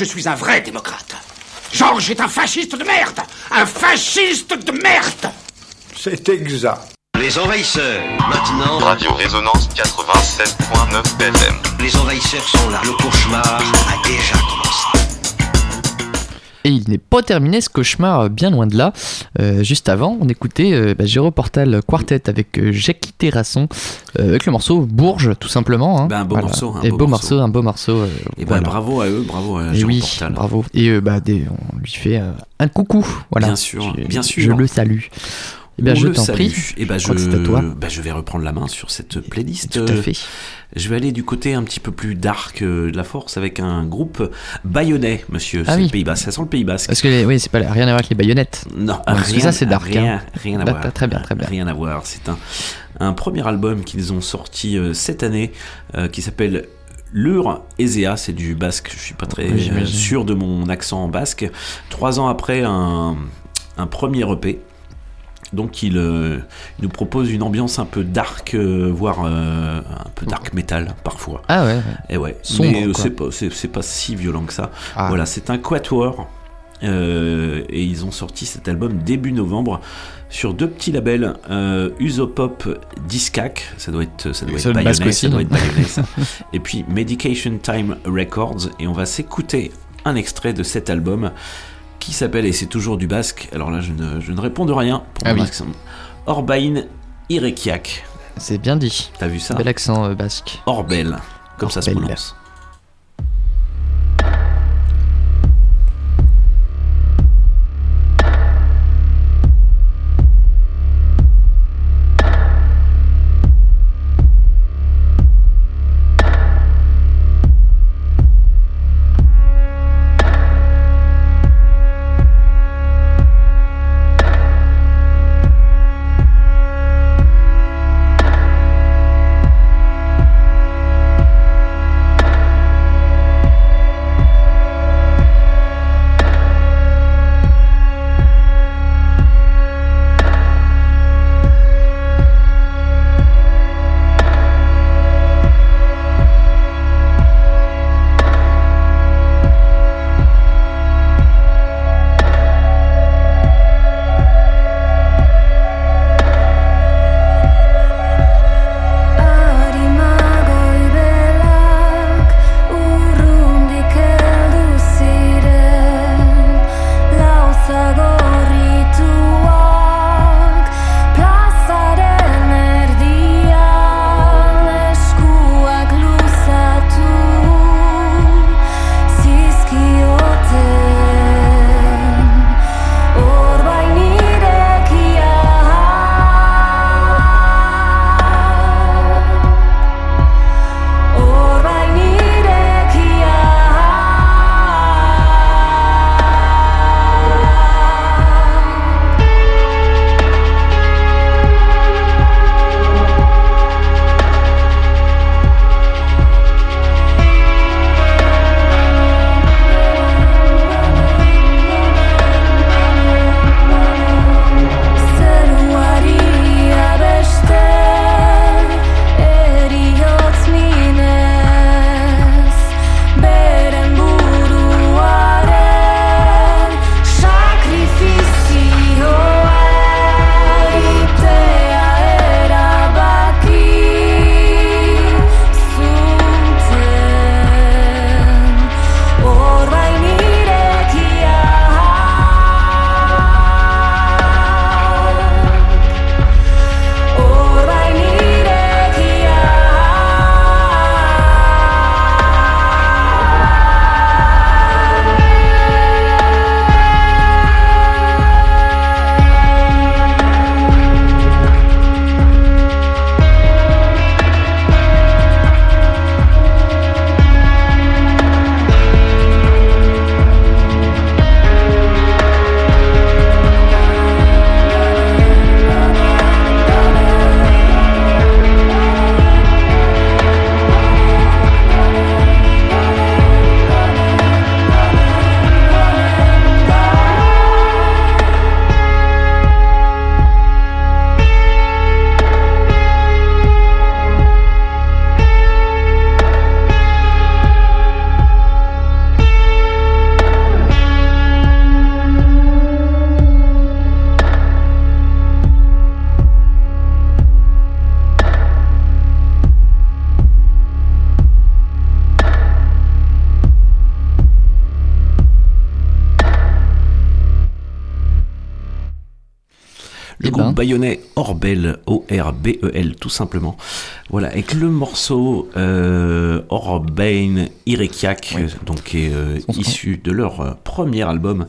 Je suis un vrai démocrate. Georges est un fasciste de merde Un fasciste de merde C'est exact. Les envahisseurs, maintenant. Radio Résonance 87.9 FM. Les envahisseurs sont là. Le cauchemar a déjà commencé. Et il n'est pas terminé ce cauchemar, euh, bien loin de là. Euh, juste avant, on écoutait euh, bah, Géroportal Quartet avec euh, Jackie Terrasson, euh, avec le morceau Bourges, tout simplement. hein. Ben, un beau morceau, un Et beau beau morceau. morceau, un beau morceau. euh, Et ben, voilà. bravo à eux, bravo à Jean oui, Portal. bravo. Et euh, bah, des- on lui fait euh, un coucou. Voilà. Bien sûr, Je- bien sûr. Je le salue. Eh bien, On je t'en prie. Et ben, Je toi. ben, je vais reprendre la main sur cette playlist. Tout à Euh, fait. Je vais aller du côté un petit peu plus dark euh, de la force avec un groupe bayonnais, monsieur. Ah c'est oui. le Pays Basque. Ça sent le Pays Basque. Parce que les- oui, c'est pas rien à voir avec les baïonnettes. Non, rien- ça c'est dark. Rien, hein. rien à voir. Très bien, très bien. Rien à voir. C'est un, un premier album qu'ils ont sorti euh, cette année euh, qui s'appelle Lure Ezea, c'est du basque. Je suis pas très Oui, euh, sûr de mon accent basque. Trois ans après un, un premier EP. Donc il, euh, il nous propose une ambiance un peu dark, euh, voire euh, un peu dark metal parfois. Ah ouais, ouais. Et ouais. Sombre, Mais c'est pas, c'est, c'est pas si violent que ça. Ah. Voilà, c'est un quatuor. Euh, et ils ont sorti cet album début novembre sur deux petits labels, euh, Usopop Discac, ça doit être, ça doit Ça être aussi, ça doit être bayonnais, ça. et puis Medication Time Records, et on va s'écouter un extrait de cet album qui s'appelle, et c'est toujours du basque, alors là je ne, je ne réponds de rien pour Ah oui. Orbain Irekiak. C'est bien dit. T'as vu ça? Bel accent euh, basque. Orbel, comme ça se prononce. Bayonnais Orbel, O-R-B-E-L, tout simplement. Voilà, avec le morceau euh, Orbein Irekiak, donc qui est euh, issu de leur euh, premier album.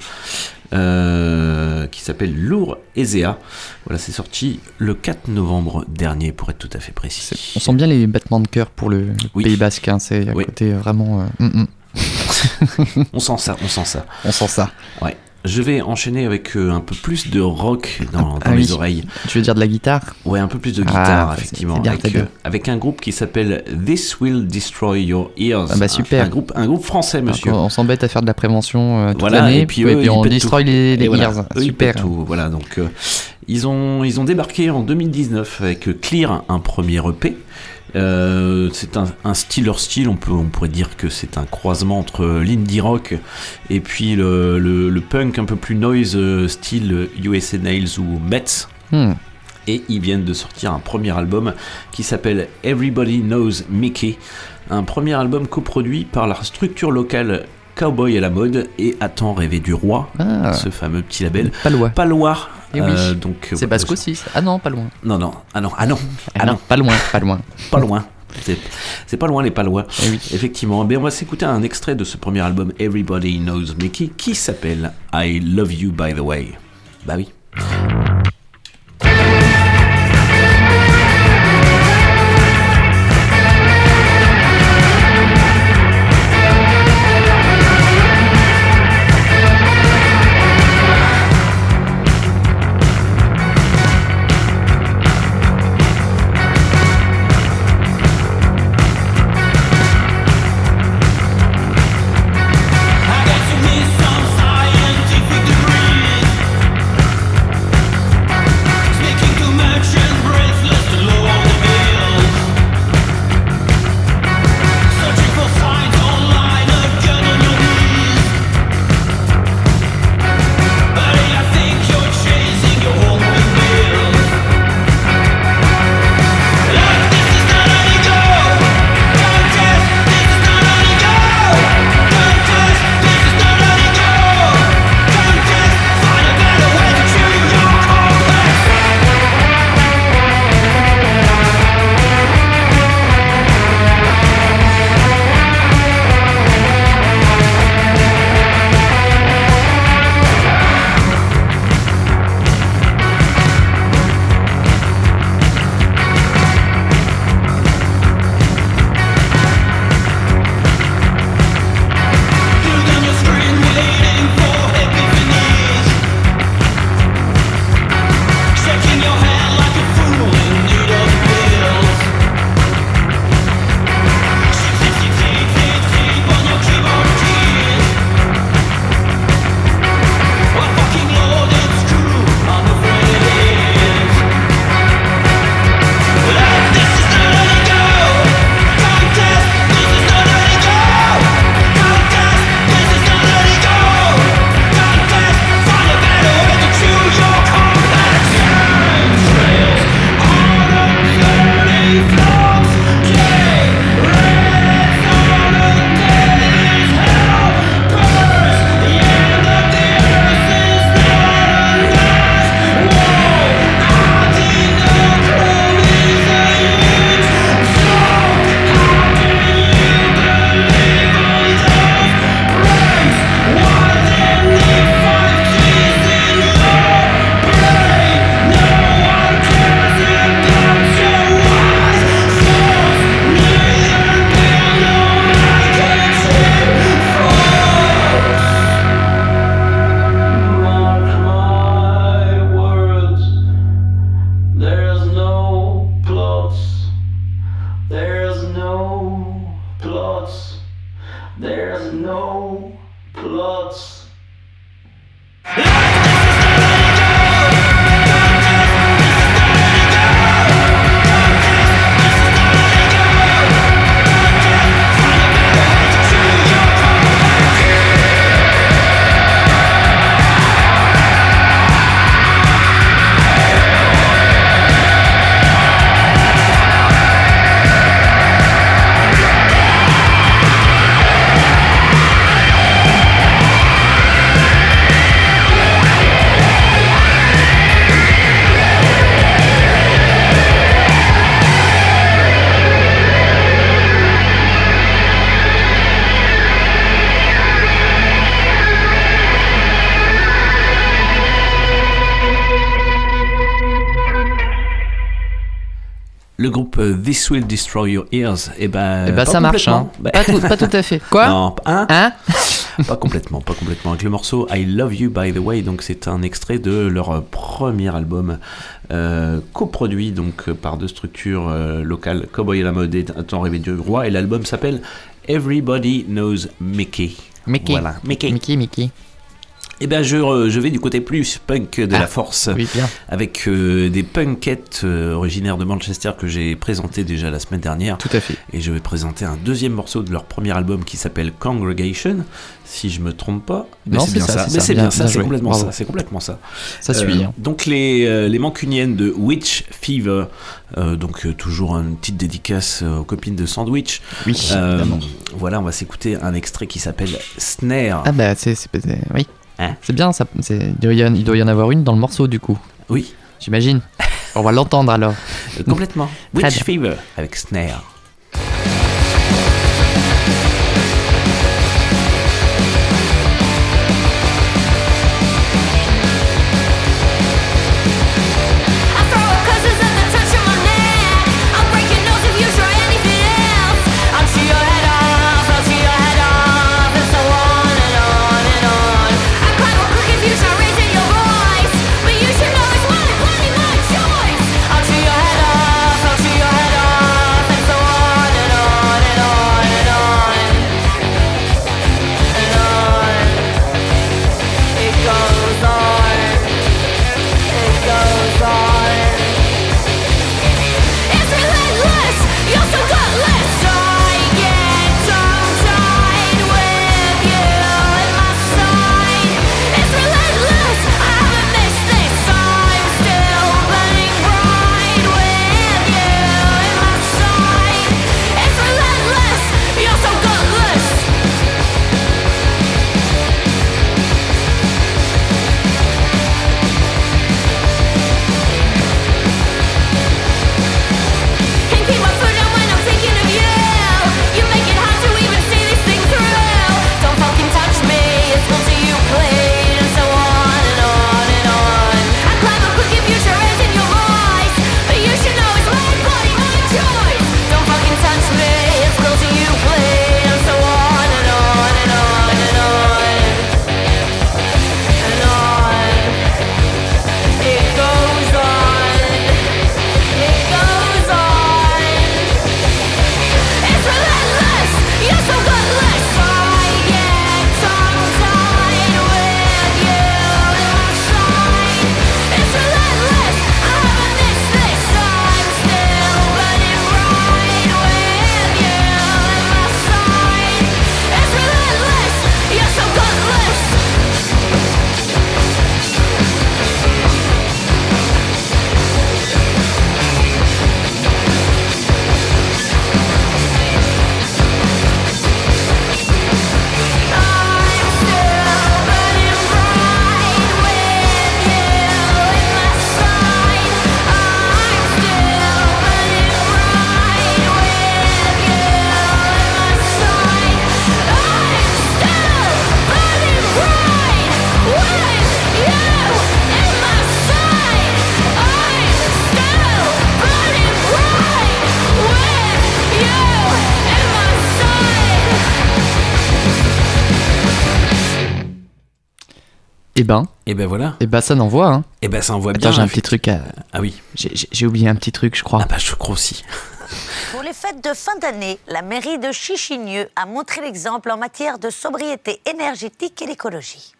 euh, qui s'appelle Lourd Ezea. Voilà, c'est sorti le 4 novembre dernier, pour être tout à fait précis. On sent bien les battements de cœur pour le, le Pays Basque. hein, c'est à Oui. côté vraiment. mm, mm. on sent ça, on sent ça. On sent ça. Ouais. Je vais enchaîner avec euh, un peu plus de rock dans, dans Ah les oui. oreilles. Tu veux dire de la guitare? Ouais, un peu plus de Ah, guitare, effectivement. bien, avec, euh, avec un groupe qui s'appelle This Will Destroy Your Ears. Ah bah, super. Un, groupe, un groupe français, monsieur. On on s'embête à faire de la prévention euh, toute Voilà, l'année, et puis, ouais, eux, puis on destroy tout. les, les voilà, ears. eux, Super. tout. Voilà, donc euh, ils, ont, ils ont débarqué en 2019 avec Clear, un premier EP. Euh, c'est un, un style leur style, on, peut, on pourrait dire que c'est un croisement entre l'indie rock et puis le, le- le punk un peu plus noise euh, style USA Nails ou Mets. Hmm. Et ils viennent de sortir un premier album qui s'appelle Everybody Knows Mickey. Un premier album coproduit par la structure locale Cowboy à la mode et Attends rêver du roi, Ah. ce fameux petit label. Palois. Palois. Eh oui. Euh, donc, C'est basque aussi. ça. Ah non, pas loin. Non, non, ah non, ah non, Ah non, pas loin, pas loin. pas loin. C'est- pas loin les Palois. Eh Effectivement. Ben, on va s'écouter un extrait de ce premier album Everybody Knows Mickey qui s'appelle I Love You By the Way. Bah oui. This Will Destroy Your Ears, et ben, Eh ben, ça marche, hein. Bah- Pas tout- pas tout à fait. Quoi Non, hein Hein Pas complètement, pas complètement. Avec le morceau I Love You By the Way, donc c'est un extrait de leur euh, premier album euh, coproduit donc euh, par deux structures euh, locales, Cowboy à la mode et Un temps rêvé du roi, et l'album s'appelle Everybody Knows Mickey. Mickey. Voilà, Mickey. Mickey, Mickey. Eh ben je, je vais du côté plus punk de Ah, la force, oui, bien. avec euh, des punkettes euh, originaires de Manchester que j'ai présenté déjà la semaine dernière. Tout à fait. Et je vais présenter un deuxième morceau de leur premier album qui s'appelle Congregation, si je me trompe pas. Mais Non, c'est bien ça, Mais c'est Bien- bien ça, bien c'est complètement Bravo. ça. C'est complètement ça. Ça suit, hein. Donc les euh, les mancuniennes de Witch Fever, euh, donc euh, toujours une petite dédicace euh, aux copines de Sandwich. Oui. Voilà, on va s'écouter un extrait qui s'appelle Snare. Ah bah c'est- oui. Hein c'est bien ça. c'est- Il doit, y en, il doit y en avoir une dans le morceau du coup. Oui. J'imagine. On va l'entendre alors. Complètement. Witch. Fever avec Snare. Et ben. Et ben voilà. Et ben ça n'envoie. Hein. Et ben ça envoie Attends, bien. j'ai un petit truc à. Ah oui. J'ai oublié un petit truc, je crois. Ah bah je crois aussi. Pour les fêtes de fin d'année, la mairie de Chichigneux a montré l'exemple en matière de sobriété énergétique et d'écologie.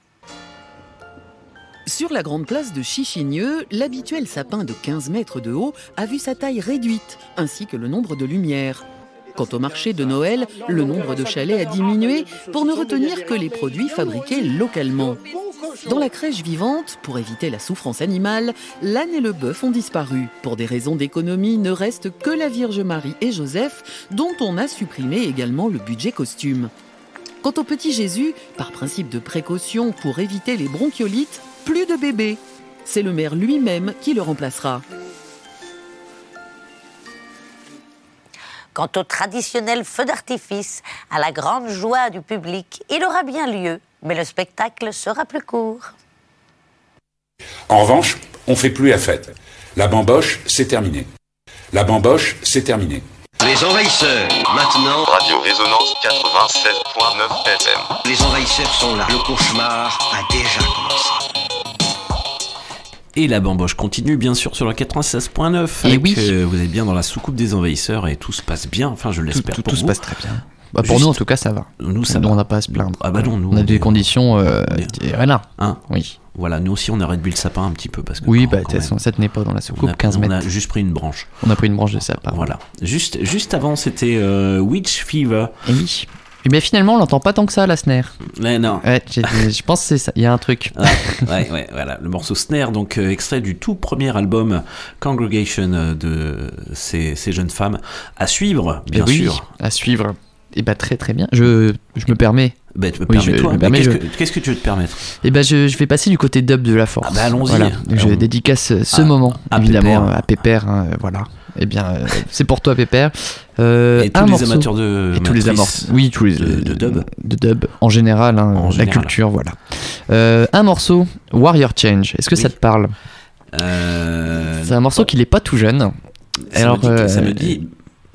Sur la grande place de Chichigneux, l'habituel sapin de 15 mètres de haut a vu sa taille réduite, ainsi que le nombre de lumières. Quant au marché de Noël, le nombre de chalets a diminué pour ne retenir que les produits fabriqués localement. Dans la crèche vivante, pour éviter la souffrance animale, l'âne et le bœuf ont disparu. Pour des raisons d'économie, ne reste que la Vierge Marie et Joseph, dont on a supprimé également le budget costume. Quant au petit Jésus, par principe de précaution pour éviter les bronchiolites, plus de bébé. C'est le maire lui-même qui le remplacera. Quant au traditionnel feu d'artifice, à la grande joie du public, il aura bien lieu, mais le spectacle sera plus court. En revanche, on fait plus la fête. La bamboche, c'est terminé. La bamboche, c'est terminé. Les envahisseurs, maintenant. Radio Résonance 96.9 FM. Les envahisseurs sont là. Le cauchemar a déjà commencé. Et la bamboche continue bien sûr sur le 96.9. Et oui. euh, vous êtes bien dans la soucoupe des envahisseurs et tout se passe bien. Enfin, je l'espère. tout- pour tout se passe très bien. Bah, pour Juste- nous, en tout cas, ça va. Nous, ça Nous, va. on n'a pas à se plaindre. Ah bah non, nous, on a on des conditions. Euh, rien. Hein Oui. Voilà, nous aussi on a réduit le sapin un petit peu parce que. Oui, quand- bah, quand même, ça tenait pas dans la on soucoupe, a, 15 on mètres. a juste pris une branche. On a pris une branche de sapin. Voilà. Juste, juste avant, c'était euh, Witch Fever. Et oui. Et bien finalement, on l'entend pas tant que ça, la snare. Mais non. Ouais, je pense que c'est ça. Il y a un truc. Ah, ouais, ouais, voilà. Le morceau Snare, donc euh, extrait du tout premier album Congregation euh, de ces, ces jeunes femmes. À suivre, bien Eh oui, sûr. À suivre. Et bah très très bien. Je, je me permets. Bah, tu me Oui, permets je- toi. permets, Qu'est-ce je- que- tu veux te permettre? Et ben je, je vais passer du côté dub de la force. Ah bah, allons-y. Voilà. Je dédicace ce à- moment à évidemment Pépère. à Pépère. hein, voilà. Et bien euh, c'est pour toi Pépère. Euh, Et tous un les morceau- amateurs de et tous les. Oui tous les de- de dub. de dub en général. hein, En la général. culture voilà. Euh, un morceau Warrior Change. Est-ce que ça te parle? Euh, C'est un morceau qui n'est pas tout jeune. ça, Alors me dit, ça euh, me dit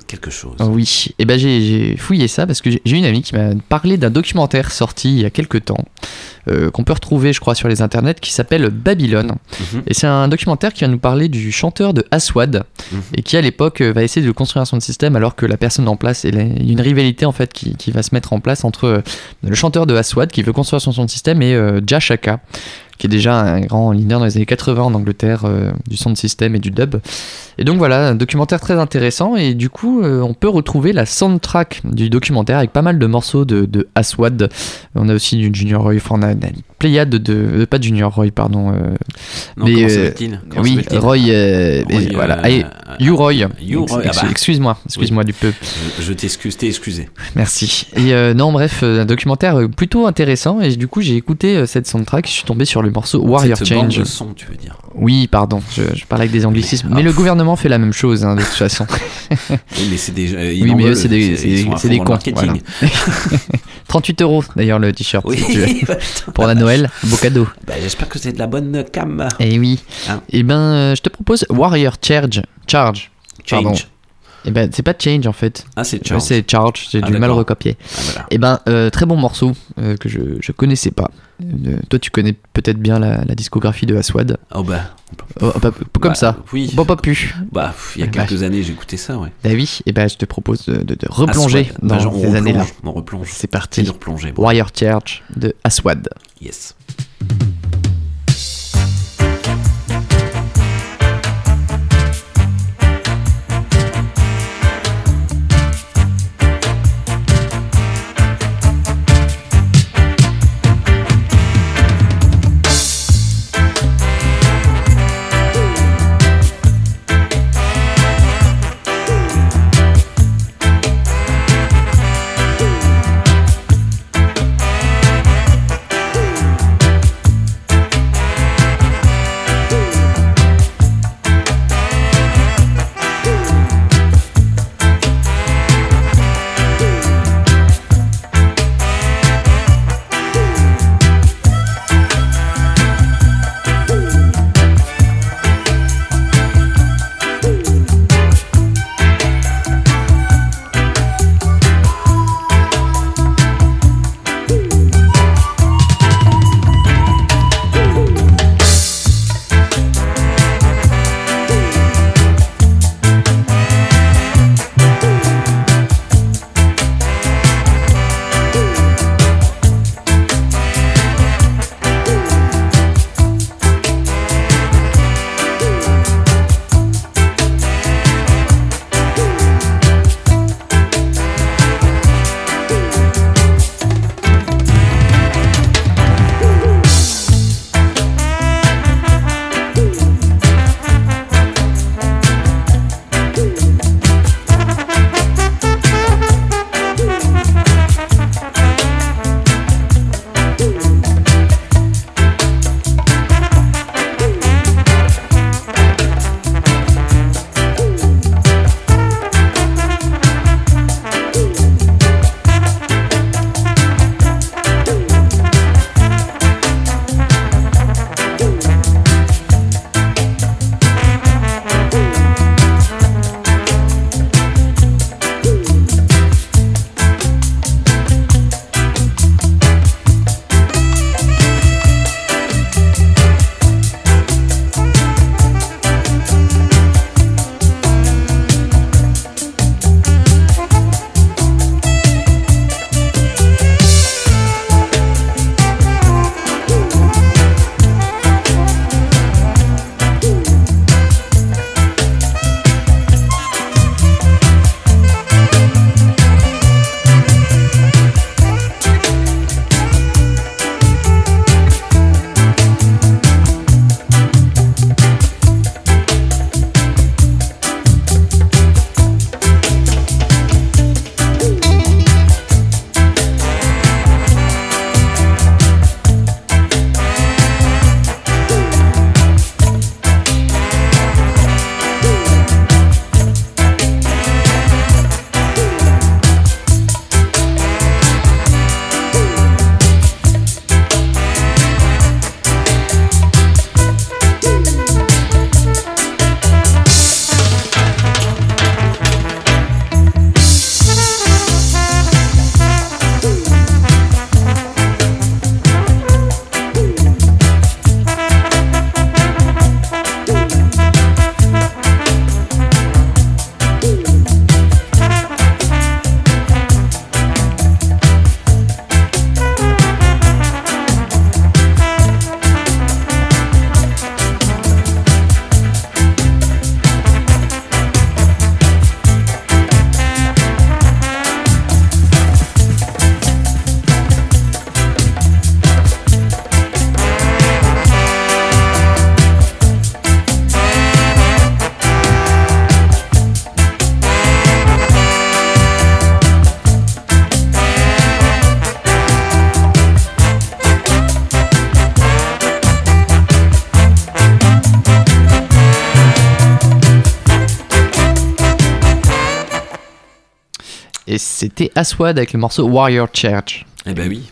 quelque chose. oui, et ben j'ai fouillé ça parce que j'ai j'ai une amie qui m'a parlé d'un documentaire sorti il y a quelques temps euh, qu'on peut retrouver, je crois, sur les internets qui s'appelle Babylone. Mhm. Et c'est un documentaire qui va nous parler du chanteur de Aswad Mhm. et qui à l'époque euh, va essayer de construire son système alors que la personne en place, il y a une rivalité en fait qui, qui va se mettre en place entre euh, le chanteur de Aswad qui veut construire son, son système et Jashaka qui est déjà un grand leader dans les années 80 en Angleterre euh, du son de système et du dub. Et donc voilà, un documentaire très intéressant et du coup euh, on peut retrouver la soundtrack du documentaire avec pas mal de morceaux de, de Aswad. On a aussi du Junior Roy, enfin on a une pléiade de, de- pas Junior Roy pardon. euh, Non, Comment Oui, Roy, euh, Roy, et voilà, euh, allez, euh, You Roy. You Roy, Ex- ah bah. Excuse-moi, excuse-moi Oui. du peu. Je, je t'excuse, t'es excusé. Merci. Et euh, non, bref, euh, un documentaire euh, plutôt intéressant. Et du coup, j'ai écouté euh, cette soundtrack. Je suis tombé sur le morceau Warrior Change. de son, tu veux dire. Oui, pardon, je, je parle avec des anglicismes. Mais, ah, le gouvernement fait la même chose, hein, de toute façon. Oui, mais c'est des. euh, oui, mais c'est des, c'est- des cons. marketing. voilà. 38 euros, d'ailleurs, le t-shirt. Oui, si Pour la Noël, beau cadeau. Bah, J'espère que c'est de la bonne cam. Et oui. Hein Et ben, euh, je te propose Warrior Charge. Charge. Change. Pardon. Et ben, c'est pas Change en fait. Ah, c'est Ouais, Charge. C'est Charge, j'ai Ah, du mal recopier. Ah, voilà. Et ben, euh, très bon morceau euh, que je, je connaissais pas. Euh, toi, tu connais peut-être bien la, la discographie de Aswad. Oh bah. Oh, comme Bah, ça. Oui. Bon, pas plus. Bah, il y a Bah, quelques années, j'ai écouté ça, ouais. Bah oui, et ben je te propose de, de- de replonger Aswad. dans Bah, genre, ces années-là. On replonge. C'est parti. replonger. bon. Warrior Church de Aswad. Yes. C'était Aswad avec le morceau Warrior Church. Eh ben oui.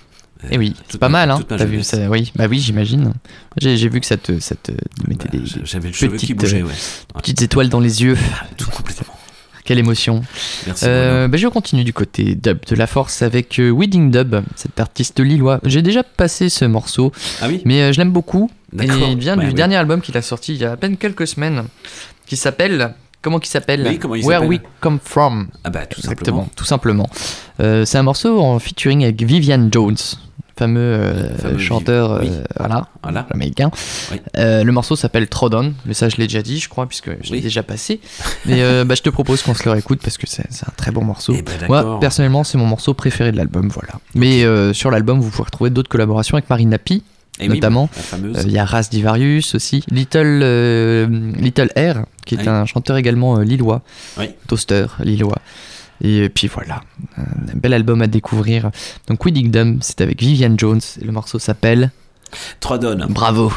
Et oui, c'est pas ma- mal, hein. T'as vu ça Oui, bah oui, j'imagine. J'ai vu que ça te, ça te mettait des, j'avais le des qui bougeait, euh, ouais. Ouais. petites étoiles dans les yeux. Tout complètement. Quelle émotion. Merci, Euh, bah, je continue du côté dub de la force avec euh, Wedding Dub, cet artiste lillois. J'ai déjà passé ce morceau, Ah oui mais euh, je l'aime beaucoup. Et il vient Ouais, du dernier album qu'il a sorti il y a à peine quelques semaines, qui s'appelle. Comment qu'il s'appelle Oui, comment il Where We Come From. Ah bah tout Exactement, simplement. tout simplement. Euh, c'est un morceau en featuring avec Vivian Jones, fameux, euh, Fameux chanteur Viv- euh, voilà, Voilà. américain. Oui. Euh, le morceau s'appelle Trodon, mais ça je l'ai déjà dit, je crois, puisque je l'ai déjà passé. Mais euh, bah, je te propose qu'on se le réécoute parce que c'est c'est un très bon morceau. Eh ben, d'accord. Moi, personnellement, c'est mon morceau préféré de l'album, voilà. Mais euh, sur l'album, vous pouvez retrouver d'autres collaborations avec Marina Pi. Oui, notamment. Euh, il y a Ras Divarius aussi, Little, euh, Little Air, qui est Oui. un chanteur également euh, lillois, Oui. toaster lillois. Et puis voilà, un bel album à découvrir. Donc Wedding Dum, c'est avec Vivian Jones, et le morceau s'appelle Trodon. Bravo.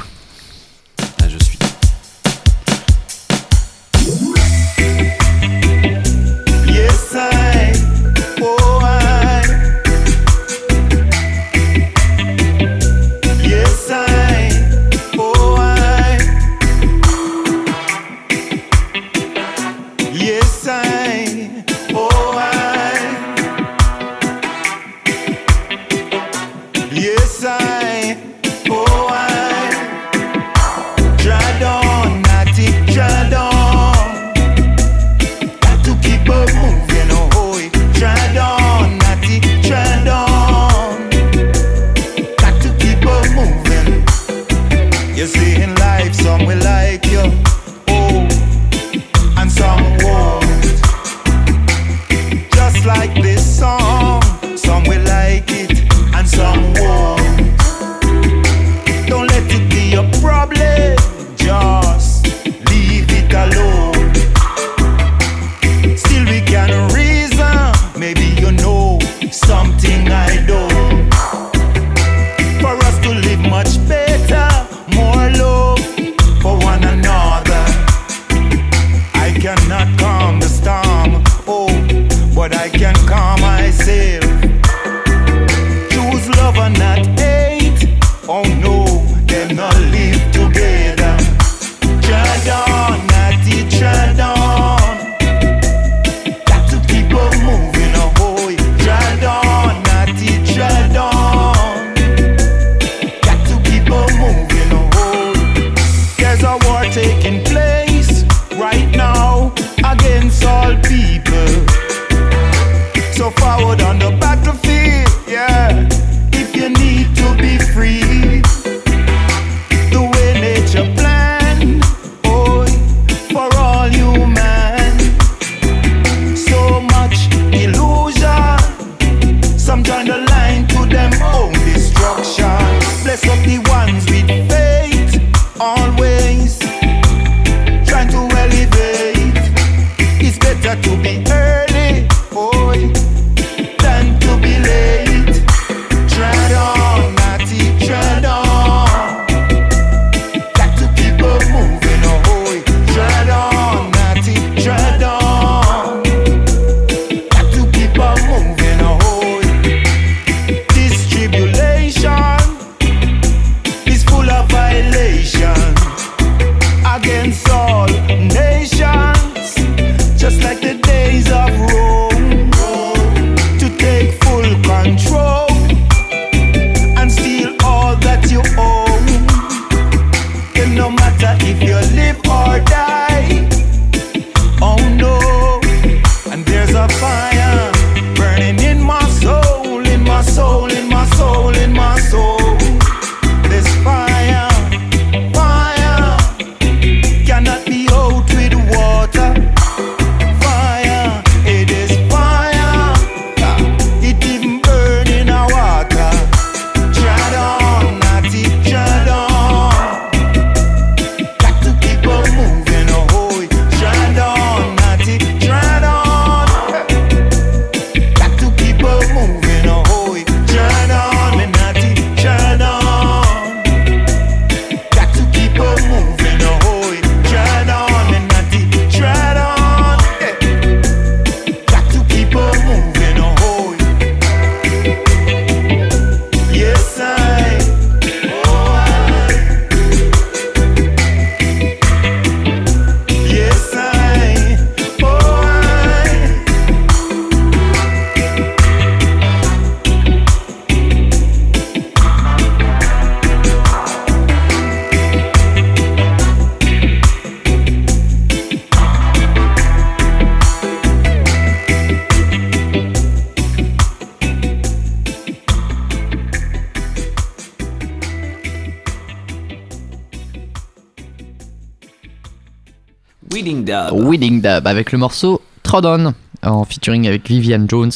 Avec le morceau Trod On en featuring avec Vivian Jones.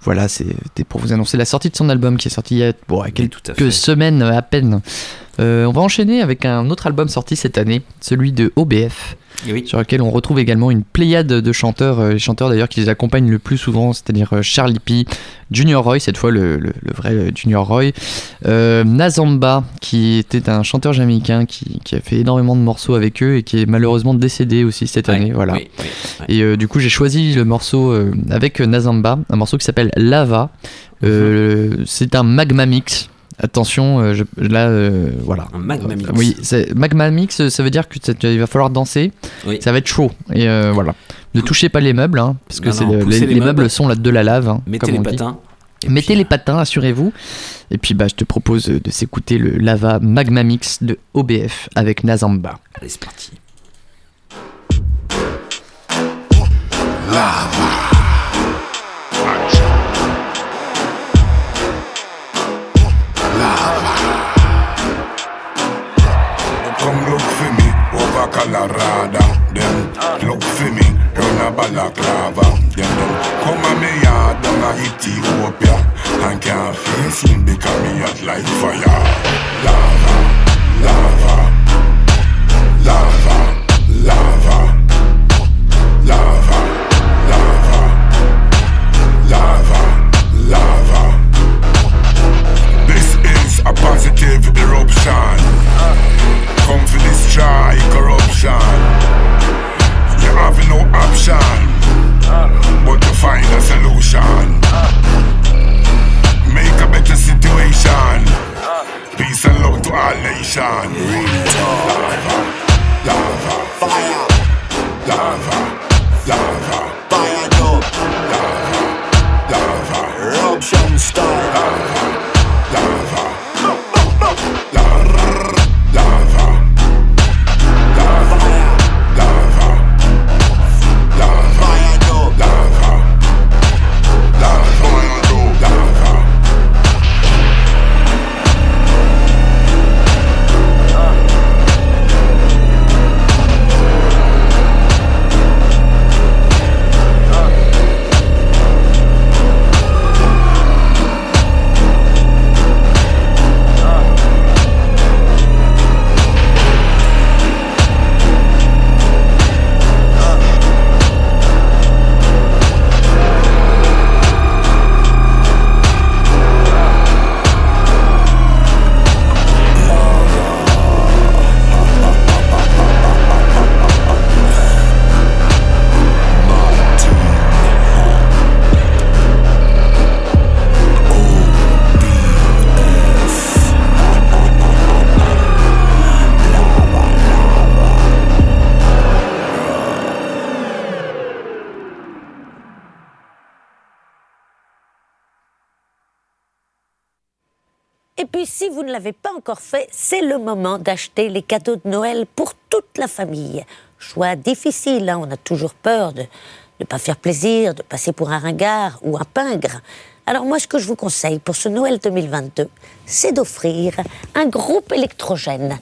Voilà, c'était pour vous annoncer la sortie de son album qui est sorti il y a, bon, quelques fait. semaines à peine. Euh, on va enchaîner avec un autre album sorti cette année, celui de OBF. Sur lequel on retrouve également une pléiade de chanteurs, euh, les chanteurs d'ailleurs qui les accompagnent le plus souvent, c'est-à-dire euh, Charlie P, Junior Roy, cette fois le, le- le vrai Junior Roy, euh, Nazamba, qui était un chanteur jamaïcain qui, qui a fait énormément de morceaux avec eux et qui est malheureusement décédé aussi cette année. Voilà. oui, oui, ouais. Et euh, du coup, j'ai choisi le morceau euh, avec Nazamba, un morceau qui s'appelle Lava. Euh, C'est un magma mix. Attention, je- là, voilà. Un magma mix. Oui, magma mix, ça veut dire que ça- il va falloir danser. Oui. Ça va être chaud. Et voilà. Ne touchez pas les meubles, hein, parce que Non, non, les, les les meubles sont là de la lave. hein, Mettez comme les dit. Mettez les patins, assurez-vous. Et puis, bah, je te propose de s'écouter le Lava Magma Mix de OBF avec Nazamba. Allez, c'est parti. Them look for me run a balaclava. Them them come a me yard down a Ethiopia and can't face me because me hot like fire. Lava, lava, lava, lava, lava, lava, lava. This is a positive eruption. Come for destroy corruption. Have no option. But to find a encore fait, c'est le moment d'acheter les cadeaux de Noël pour toute la famille. Choix difficile, hein, on a toujours peur de ne pas faire plaisir, de passer pour un ringard ou un pingre. Alors moi, ce que je vous conseille pour ce Noël 2022, c'est d'offrir un groupe électrogène.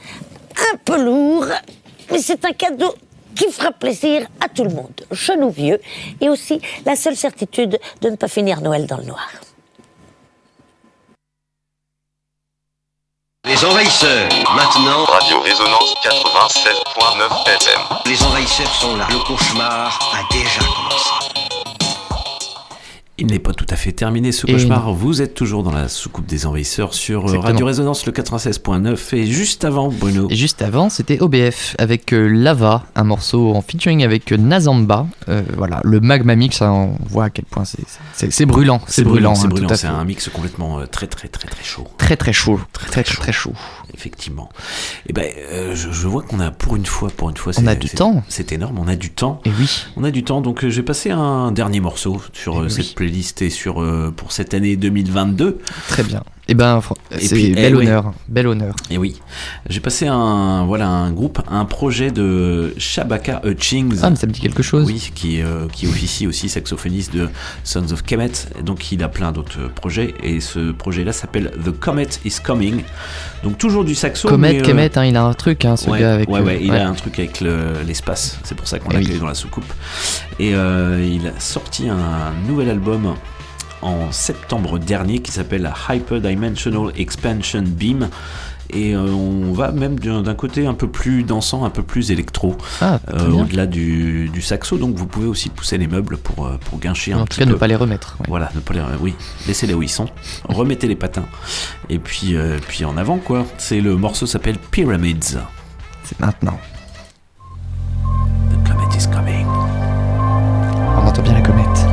Un peu lourd, mais c'est un cadeau qui fera plaisir à tout le monde, jeunes ou vieux, et aussi la seule certitude de ne pas finir Noël dans le noir. Les envahisseurs, maintenant. Radio Résonance 96.9 FM. Les envahisseurs sont là. Le cauchemar a déjà commencé. Il n'est pas tout à fait terminé ce Et cauchemar. Vous êtes toujours dans la soucoupe des envahisseurs sur euh, Exactement. Radio Résonance le 96.9 et juste avant Bruno. Et juste avant, c'était OBF avec euh, Lava, un morceau en featuring avec euh, Nazamba. Euh, voilà, le magma mix, hein, on voit à quel point c'est- c'est c'est brûlant. C'est brûlant, c'est hein, brûlant. C'est fait. un mix complètement euh, très très très très chaud. Très très chaud. Très très très chaud. Effectivement. Et ben, euh, je, je vois qu'on a pour une fois, pour une fois, On c'est- a du temps. C'est énorme. On a du temps. Et oui. On a du temps. Donc, euh, j'ai passé un dernier morceau sur Eh euh, oui. cette playlist et sur pour cette année 2022. Très bien. Eh ben, c'est eh bel honneur, bel honneur. Et oui, j'ai passé un voilà un groupe, un projet de Shabaka Hutchings. Ah, mais ça me dit quelque chose. Oui, qui euh, qui officie aussi saxophoniste de Sons of Kemet. Et Donc il a plein d'autres projets et ce projet-là s'appelle The Comet is Coming. Donc toujours du saxo. Comet, mais, euh, Kemet, hein, il a un truc, hein, ce ouais, gars avec. ouais, le- ouais, il ouais. a un truc avec le- l'espace. C'est pour ça qu'on Eh l'a oui. dans la soucoupe. Et euh, il a sorti un nouvel album en septembre dernier qui s'appelle Hyperdimensional Expansion Beam. Et euh, on va même d'un côté un peu plus dansant, un peu plus électro, Ah, euh, au-delà du, du saxo. Donc vous pouvez aussi pousser les meubles pour, euh, pour guincher un En petit tout cas, peu. ne pas les remettre. ouais. Voilà, ne pas les, oui, laissez-les où ils sont, remettez les patins, et puis, euh, puis en avant quoi. C'est le morceau s'appelle Pyramids. C'est maintenant. The comet is coming. On entend bien la comète.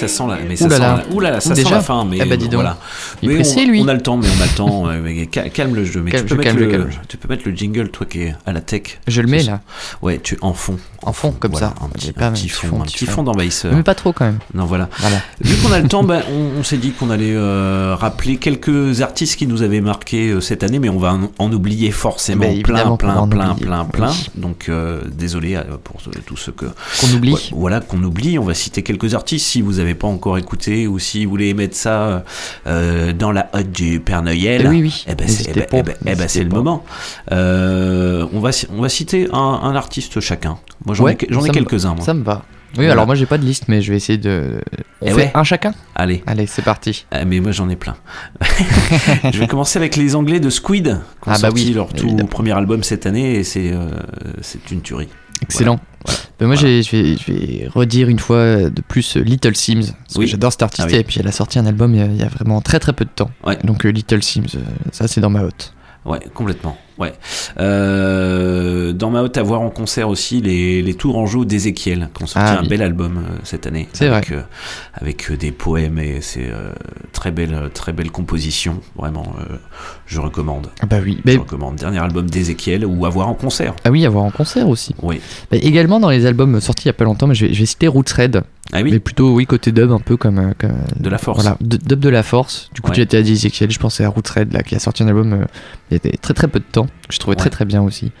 Ça sent la, mais ça sent là. la- là, ça Ouh, sent déjà la fin, mais Ah bah, dis donc. voilà. Il est Mais pressé, on, lui. On a le temps, mais on a le temps. euh, mais ca- calme le jeu, mais Calme, tu, peux je mettre calme, le, calme. tu peux mettre le jingle, toi qui es à la tech. Je le mets, là. Ouais, tu en fond. En fond, comme Voilà, ça. Un petit, un fond, fond, un petit fond. fond d'envahisseur. Mais pas trop quand même. Non, voilà. Voilà. Vu qu'on a le temps, ben, on, on s'est dit qu'on allait euh, rappeler quelques artistes qui nous avaient marqué euh, cette année, mais on va en, en oublier forcément plein, plein, plein, oublier. plein, plein. Oui. Donc, euh, désolé pour tous ceux que Qu'on oublie. Ouais, Voilà, qu'on oublie. On va citer quelques artistes si vous n'avez pas encore écouté ou si vous voulez mettre ça euh, dans la hotte du Père Noël. Eh oui, oui. Eh ben, c'est eh ben, eh ben, ben, le moment. Euh, on, va, on va citer un, un artiste chacun. Moi, j'en Ouais, ai, quelques-uns. moi. Ça me va. Oui, Voilà. alors moi j'ai pas de liste, mais je vais essayer de. On Eh fait ouais. un chacun? Allez. Allez, c'est parti. Ah, mais moi j'en ai plein. je vais commencer avec les Anglais de Squid, qui ont Ah bah sorti oui, leur tout premier album cette année et c'est euh, c'est une tuerie. Excellent. Ben moi, je vais, je vais redire une fois de plus euh, Little Sims. Parce Oui. que j'adore cet artiste. Ah oui. Et puis, elle a sorti un album il y a, il y a vraiment très très peu de temps. Ouais. Donc, euh, Little Sims, euh, ça, c'est dans ma hotte. Ouais, complètement. Ouais. Euh, dans ma haute à voir en concert aussi les, les Tourangeaux d'Ézéchiel qui ont sorti Ah un oui. bel album euh, cette année. C'est avec, euh, avec euh, des poèmes et c'est très belle très belle composition. Vraiment, je recommande. Ah bah oui. Je recommande. Dernier album d'Ézéchiel ou à voir en concert. Ah oui, à voir en concert aussi. Oui. Bah, également dans les albums sortis il y a pas longtemps, mais je vais, je vais citer Roots Red. Ah oui Mais plutôt, oui, côté dub, un peu comme. comme, De la force. Voilà, dub de la force. Du coup, Ouais. tu étais à Ezekiel, je pensais à Roots Red, là, qui a sorti un album euh, il y a très très peu de temps, que je trouvais très Ouais. très bien aussi.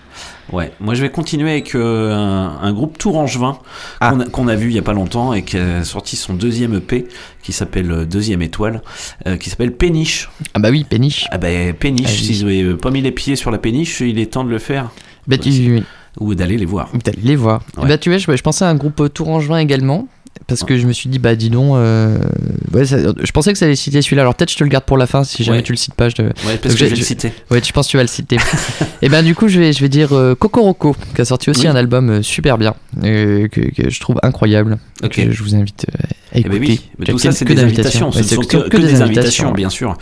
Ouais, moi je vais continuer avec euh, un, un groupe tourangevin Ah. qu'on a, vu il y a pas longtemps et qui a sorti son deuxième EP qui s'appelle euh, Deuxième Étoile, euh, qui s'appelle Péniche. Ah bah oui, Péniche. Ah bah Péniche, Ah oui. si vous n'avez pas mis les pieds sur la péniche, il est temps de le faire. Bah, tu. Ou d'aller les voir. D'aller les voir. Ouais. Bah tu vois, je, je pensais à un groupe tourangevin également. Parce que je me suis dit, bah dis donc, euh, ouais, ça- je pensais que ça allait citer celui-là. Alors peut-être je te le garde pour la fin si jamais Ouais. tu le cites pas. Je te... Ouais, parce Donc, que je vais le citer. Ouais, tu penses que tu vas le citer. Et ben du coup, je vais, je vais dire euh, Cocoroco, qui a sorti aussi Oui. un album euh, super bien, euh, que, que je trouve incroyable. Ok. Que je vous invite euh, à Eh ben écouter. oui, mais tout ça c'est que des invitations, ce ne sont que, que des invitations, bien sûr.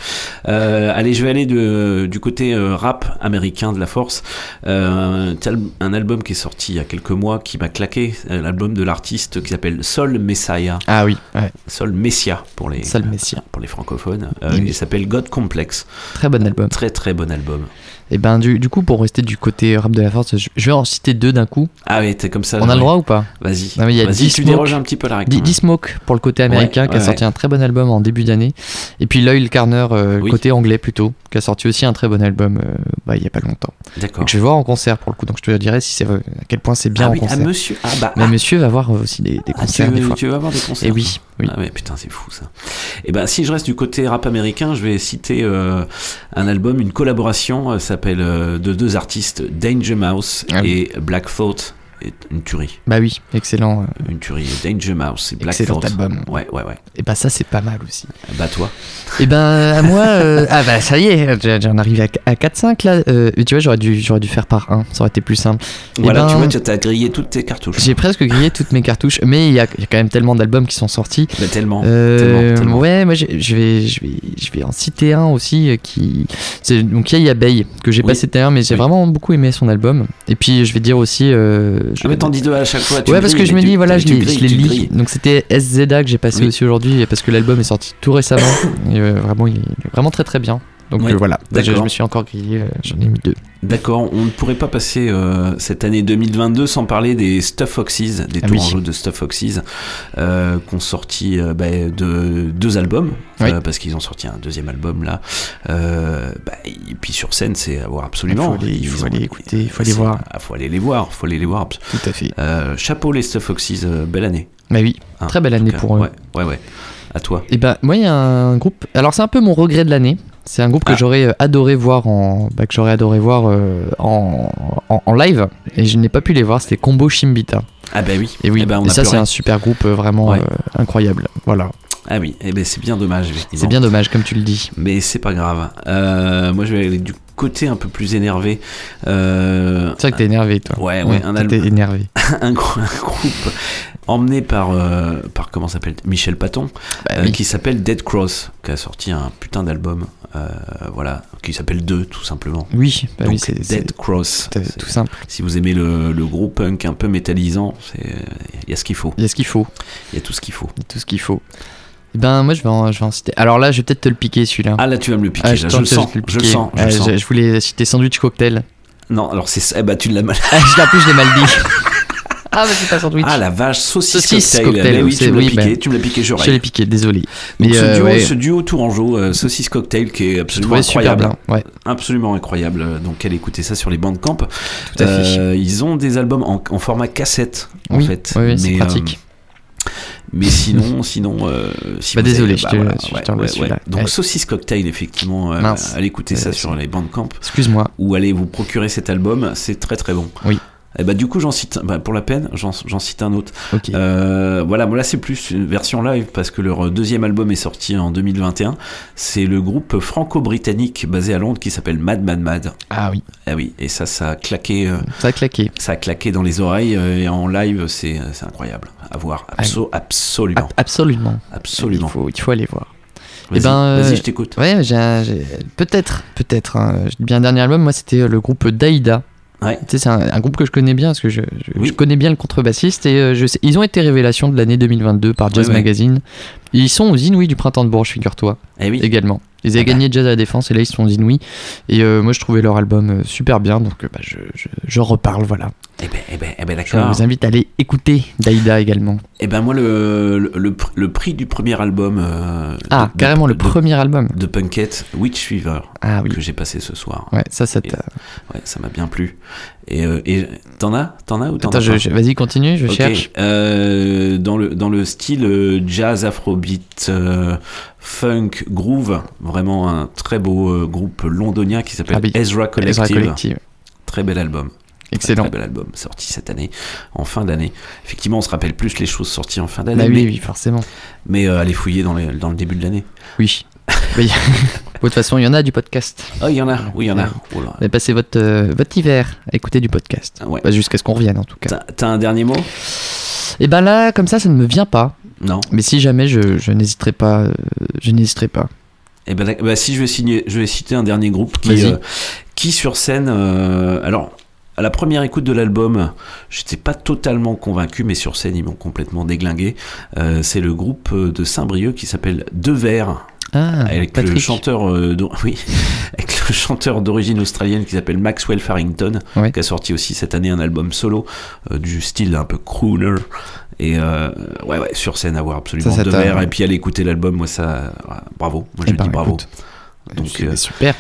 Euh, allez, je vais aller de, du côté euh, rap américain de la force. Euh, un album qui est sorti il y a quelques mois qui m'a claqué, l'album de l'artiste qui s'appelle Sol Messiah. Ah oui, ouais. Sol Messia pour les, Sol Messia. pour les francophones. Euh, Oui. Il s'appelle God Complex. Très bon album. Très très bon album. Et ben du, du coup, pour rester du côté rap de la force, je, je vais en citer deux d'un coup. Ah oui, t'es comme ça. On a le droit ou pas? Vas-y. Non, mais il y a Vas-y, tu déroges un petit peu la règle. D-Smoke pour le côté américain Ouais, qui a sorti ouais. un très bon album en début d'année. Et puis Loyal Carner, euh, Oui. côté anglais plutôt, qui a sorti aussi un très bon album euh, bah, il y a pas longtemps. D'accord. Donc je vais voir en concert pour le coup, donc je te dirai si c'est à quel point c'est bien Ah en oui, ah, concert. monsieur. Ah bah. Mais ah. monsieur va voir aussi des, des Ah, tu, concerts des veux, fois. tu veux avoir des concerts Et oui, oui. Ah ouais, putain, c'est fou ça. Et ben, si je reste du côté rap américain, je vais citer euh, un album, une collaboration, euh, s'appelle euh, de deux artistes, Danger Mouse Ah et Black Thought. Une tuerie. Bah oui, excellent. euh, Une tuerie. Danger Mouse et Black Excellent album. Ouais, ouais, ouais. Et bah ça c'est pas mal aussi. Bah toi. Et ben à moi, euh, ah bah ça y est, j'en arrive à, à 4-5 là. Euh, tu vois, j'aurais dû, j'aurais dû faire par 1, ça aurait été plus simple. Et Voilà, ben, tu vois, tu as grillé toutes tes cartouches. J'ai presque grillé toutes mes cartouches, mais il y a, il y a quand même tellement d'albums qui sont sortis. Bah, tellement, Euh, tellement, tellement. Ouais, moi je vais, je vais, je vais en citer un aussi qui, c'est donc Yaya Bay que j'ai Oui. pas cité un, mais j'ai Oui. vraiment beaucoup aimé son album. Et puis je vais dire aussi. Euh, je Ah, mais vais- t'en dis deux à chaque fois. tu ouais, parce que je me dis, voilà, je les, lis. Donc c'était SZA que j'ai passé Oui. aussi aujourd'hui, parce que l'album est sorti tout récemment. et euh, vraiment, il est vraiment très très bien. Donc euh, voilà, je, d'accord. je me suis encore grillé, euh, j'en ai mis deux. D'accord, on ne pourrait pas passer euh, cette année 2022 sans parler des Stuff Foxes, des Ah oui. tourangeaux de Stuff Foxes, euh, qui ont sorti bah, de, deux albums, Oui. parce qu'ils ont sorti un deuxième album là. Bah, et puis sur scène, c'est à voir absolument. Il faut aller- il faut aller écouter, il faut aller voir. ah, faut aller les voir, faut aller les voir. Tout à fait. Chapeau les Stuff Foxes, euh, belle année. Mais oui, Hein, très belle année pour eux. Ouais, ouais, ouais. À toi. Et ben moi il y a un groupe. Alors c'est un peu mon regret de l'année. C'est un groupe que Ah. j'aurais euh, adoré voir en bah, que j'aurais adoré voir euh, en, en, en live et je n'ai pas pu les voir. C'était Combo Shimbita. Ah bah oui. Et oui. Eh ben, on et ça c'est un super groupe euh, vraiment Ouais. euh, incroyable. Voilà. Ah oui, eh ben, c'est bien dommage. C'est bien dommage comme tu le dis. Mais c'est pas grave. Euh, moi, je vais aller du côté un peu plus énervé. Euh, C'est vrai que t'es énervé, toi. Ouais, ouais, un T'es album. énervé. un, un groupe emmené par, euh, par comment s'appelle Michel Paton, Bah euh, qui s'appelle Dead Cross, qui a sorti un putain d'album, euh, voilà, qui s'appelle 2 tout simplement. Oui, bah oui, Donc, c'est- Dead Cross. tout simple. Si vous aimez le, le gros punk un peu métallisant, il y a ce qu'il faut. Il y a ce qu'il faut. Il y a tout ce qu'il faut. Il y a tout ce qu'il faut. Eh ben, moi, je vais, en, je vais en citer. Alors là, je vais peut-être te le piquer, celui-là. Ah là, tu vas me le piquer. là, je, le sens, je le sens, je le sens. je voulais citer Sandwich Cocktail. Non, alors c'est eh bah tu l'as mal. Ah, je l'ai- en plus, je l'ai mal dit. Ah, mais c'est pas sandwich. Ah la vache, saucisse, Saucisse cocktail. cocktail, Mais oui, c'est- tu me l'as oui, piqué, bah, tu me l'as piqué, je Je l'ai piqué, désolé. Donc Mais, ce, euh, duo, ouais. ce duo tourangeau, euh, saucisse cocktail, qui est absolument trouvais super incroyable. bien, ouais. Absolument incroyable. Donc allez écouter ça sur les. Tout à fait. Ils ont des albums en, en format cassette en Oui, fait. oui, oui, c'est Mais, pratique. euh, mais sinon, sinon, euh, si Bah, vous désolé, avez- je bah, te- je celui-là. Donc Ouais. saucisse cocktail, effectivement, euh, Mince. allez écouter ça Euh, sur les Bandcamp. Excuse-moi. Ou allez vous procurer cet album, c'est très très bon. Oui. Et bah du coup j'en cite bah, pour la peine j'en cite un autre. Ok. Euh, voilà, bon, là c'est plus une version live parce que leur deuxième album est sorti en 2021. C'est le groupe franco-britannique basé à Londres qui s'appelle Mad Mad Mad. Ah oui. Ah oui, et ça ça a claqué. euh, Ça a claqué. ça a claqué dans les oreilles euh, et en live c'est incroyable à voir. Abso- absolument. Ab- absolument. Absolument. Il faut, il faut aller voir. Vas-y, Eh ben, euh, je t'écoute. Ouais, peut-être, peut-être. hein. Bien dernier album, moi c'était le groupe Daïda. Ouais. Tu sais, c'est un, un groupe que je connais bien parce que je, je- je connais bien le contrebassiste et euh, je sais, ils ont été révélation de l'année 2022 par Jazz Ouais. Magazine. Ils sont aux Inouïs du printemps de Bourges, figure-toi. Eh oui. Également. Ils avaient gagné Jazz à la Défense et là ils sont aux Inouïs. Et euh, moi je trouvais leur album euh, super bien donc euh, bah, je, je, je reparle, voilà. Eh ben, eh ben, eh ben Je d'accord. vous invite à aller écouter Daïda également. Eh ben moi le, le, le pr- le prix du premier album. euh, Ah, de- carrément de- le de- premier album. de Punkette, Witch Fever, Ah oui. que j'ai passé ce soir. Ouais, ça, ça Et- ouais, ça m'a bien plu. Et, euh, et t'en as, t'en as ou t'en as vas-y, continue, je cherche. euh, dans le dans le style euh, jazz, afrobeat, euh, funk, groove, vraiment un très beau euh, groupe londonien qui s'appelle Ah oui, Ezra Collective. Ezra Collective. Très bel album. Excellent. Très, bel album sorti cette année, en fin d'année. Effectivement, on se rappelle plus les choses sorties en fin Bah d'année. oui, mais, oui, forcément. mais euh, allez fouiller dans, les- dans le début de l'année. Oui. Oui. de toute façon, il y en a du podcast. Oh, il y en a, oui, il y en a. Oh là. Avez passé votre, euh, votre hiver à écouter du podcast. Ouais. Bah, Jusqu'à ce qu'on revienne, en tout cas. T'as- un dernier mot? Et ben là, comme ça, ça ne me vient pas. Non. Mais si jamais, je, je n'hésiterai pas. euh, je n'hésiterai pas. Eh ben, bah, si je vais, signer, je vais citer un dernier groupe qui, euh, qui sur scène, euh, alors à la première écoute de l'album, j'étais pas totalement convaincu, mais sur scène ils m'ont complètement déglingué. Euh, c'est le groupe de Saint-Brieuc qui s'appelle Deux Verts. Ah, avec le chanteur, euh, oui, avec le chanteur d'origine australienne qui s'appelle Maxwell Farrington, Ouais. qui a sorti aussi cette année un album solo euh, du style un peu crooner. Et euh, ouais, ouais, sur scène à voir absolument Ça, ça t'a- Verts. Et puis aller écouter l'album, moi ça, ouais, bravo. Moi Eh je ben, dis bravo. écoute, Donc, super.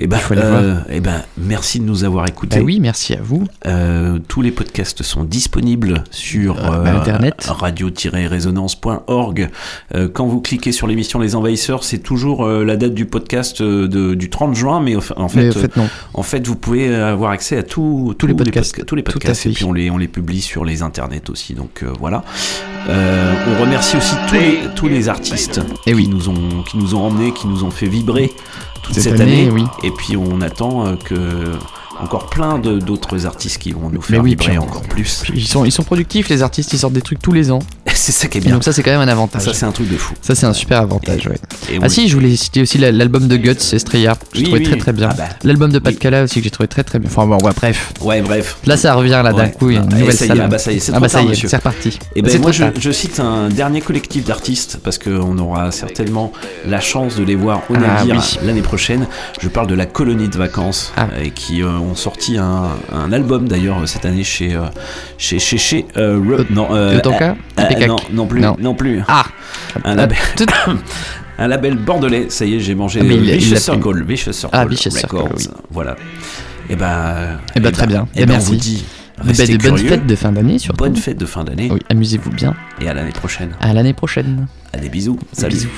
Et ben, euh, eh ben, merci de nous avoir écoutés. Bah oui, merci à vous. Euh, tous les podcasts sont disponibles sur Euh, bah, Internet. radio-résonance.org. Euh, quand vous cliquez sur l'émission Les Envahisseurs, c'est toujours euh, la date du podcast de- du 30 juin, mais en fait, Mais au fait, non. en fait, vous pouvez avoir accès à tous tous les podcasts. podca- tous les Tout podcasts, et puis on les, on les publie sur les internets aussi. Donc euh, voilà. Euh, on remercie aussi tous les, tous les artistes Eh qui, nous ont, qui nous ont emmenés, qui nous ont fait vibrer toute cette, Cette année, année. oui. Et puis on attend euh, que encore plein d'autres artistes qui vont nous Mais faire oui, vibrer puis encore plus. Ils sont, ils sont productifs, les artistes, ils sortent des trucs tous les ans. c'est ça qui est Et bien. donc ça, c'est quand même un avantage. Ça c'est un truc de fou. Ça, c'est un super avantage, ouais. Et ah si, je voulais citer aussi la- l'album de Guts, Estrella. J'ai Oui, trouvé très très bien. Ah bah. L'album de Pat Cala aussi que j'ai trouvé très très bien. Enfin bon, ouais, bref. Ouais, bref. Là, ça revient là d'un Ouais. coup, il y a une Ah, et nouvelle salle. ah bah ça y est, c'est Ah bah c'est reparti. Et ben C'est moi je, cite un dernier collectif d'artistes parce qu'on aura certainement la chance de les voir au Ah, navire l'année prochaine. Je parle de la colonie de vacances et qui euh, ont sorti un, un album d'ailleurs euh, cette année chez euh, chez chez chez euh, non euh, euh, non non plus Non. non, plus Ah un label un label bordelais ça y est j'ai mangé Ah, mais il- il Vicious l'a Circle Vicious Circle Ah, Vicious Circle, Records. oui. voilà et ben Eh ben, très bien. et ben, merci. on vous dit ben, restez des bonnes fêtes de fin d'année surtout. bonne fête de fin d'année Oui, amusez-vous bien. et à l'année prochaine À l'année prochaine. Allez bisous salut Bisous.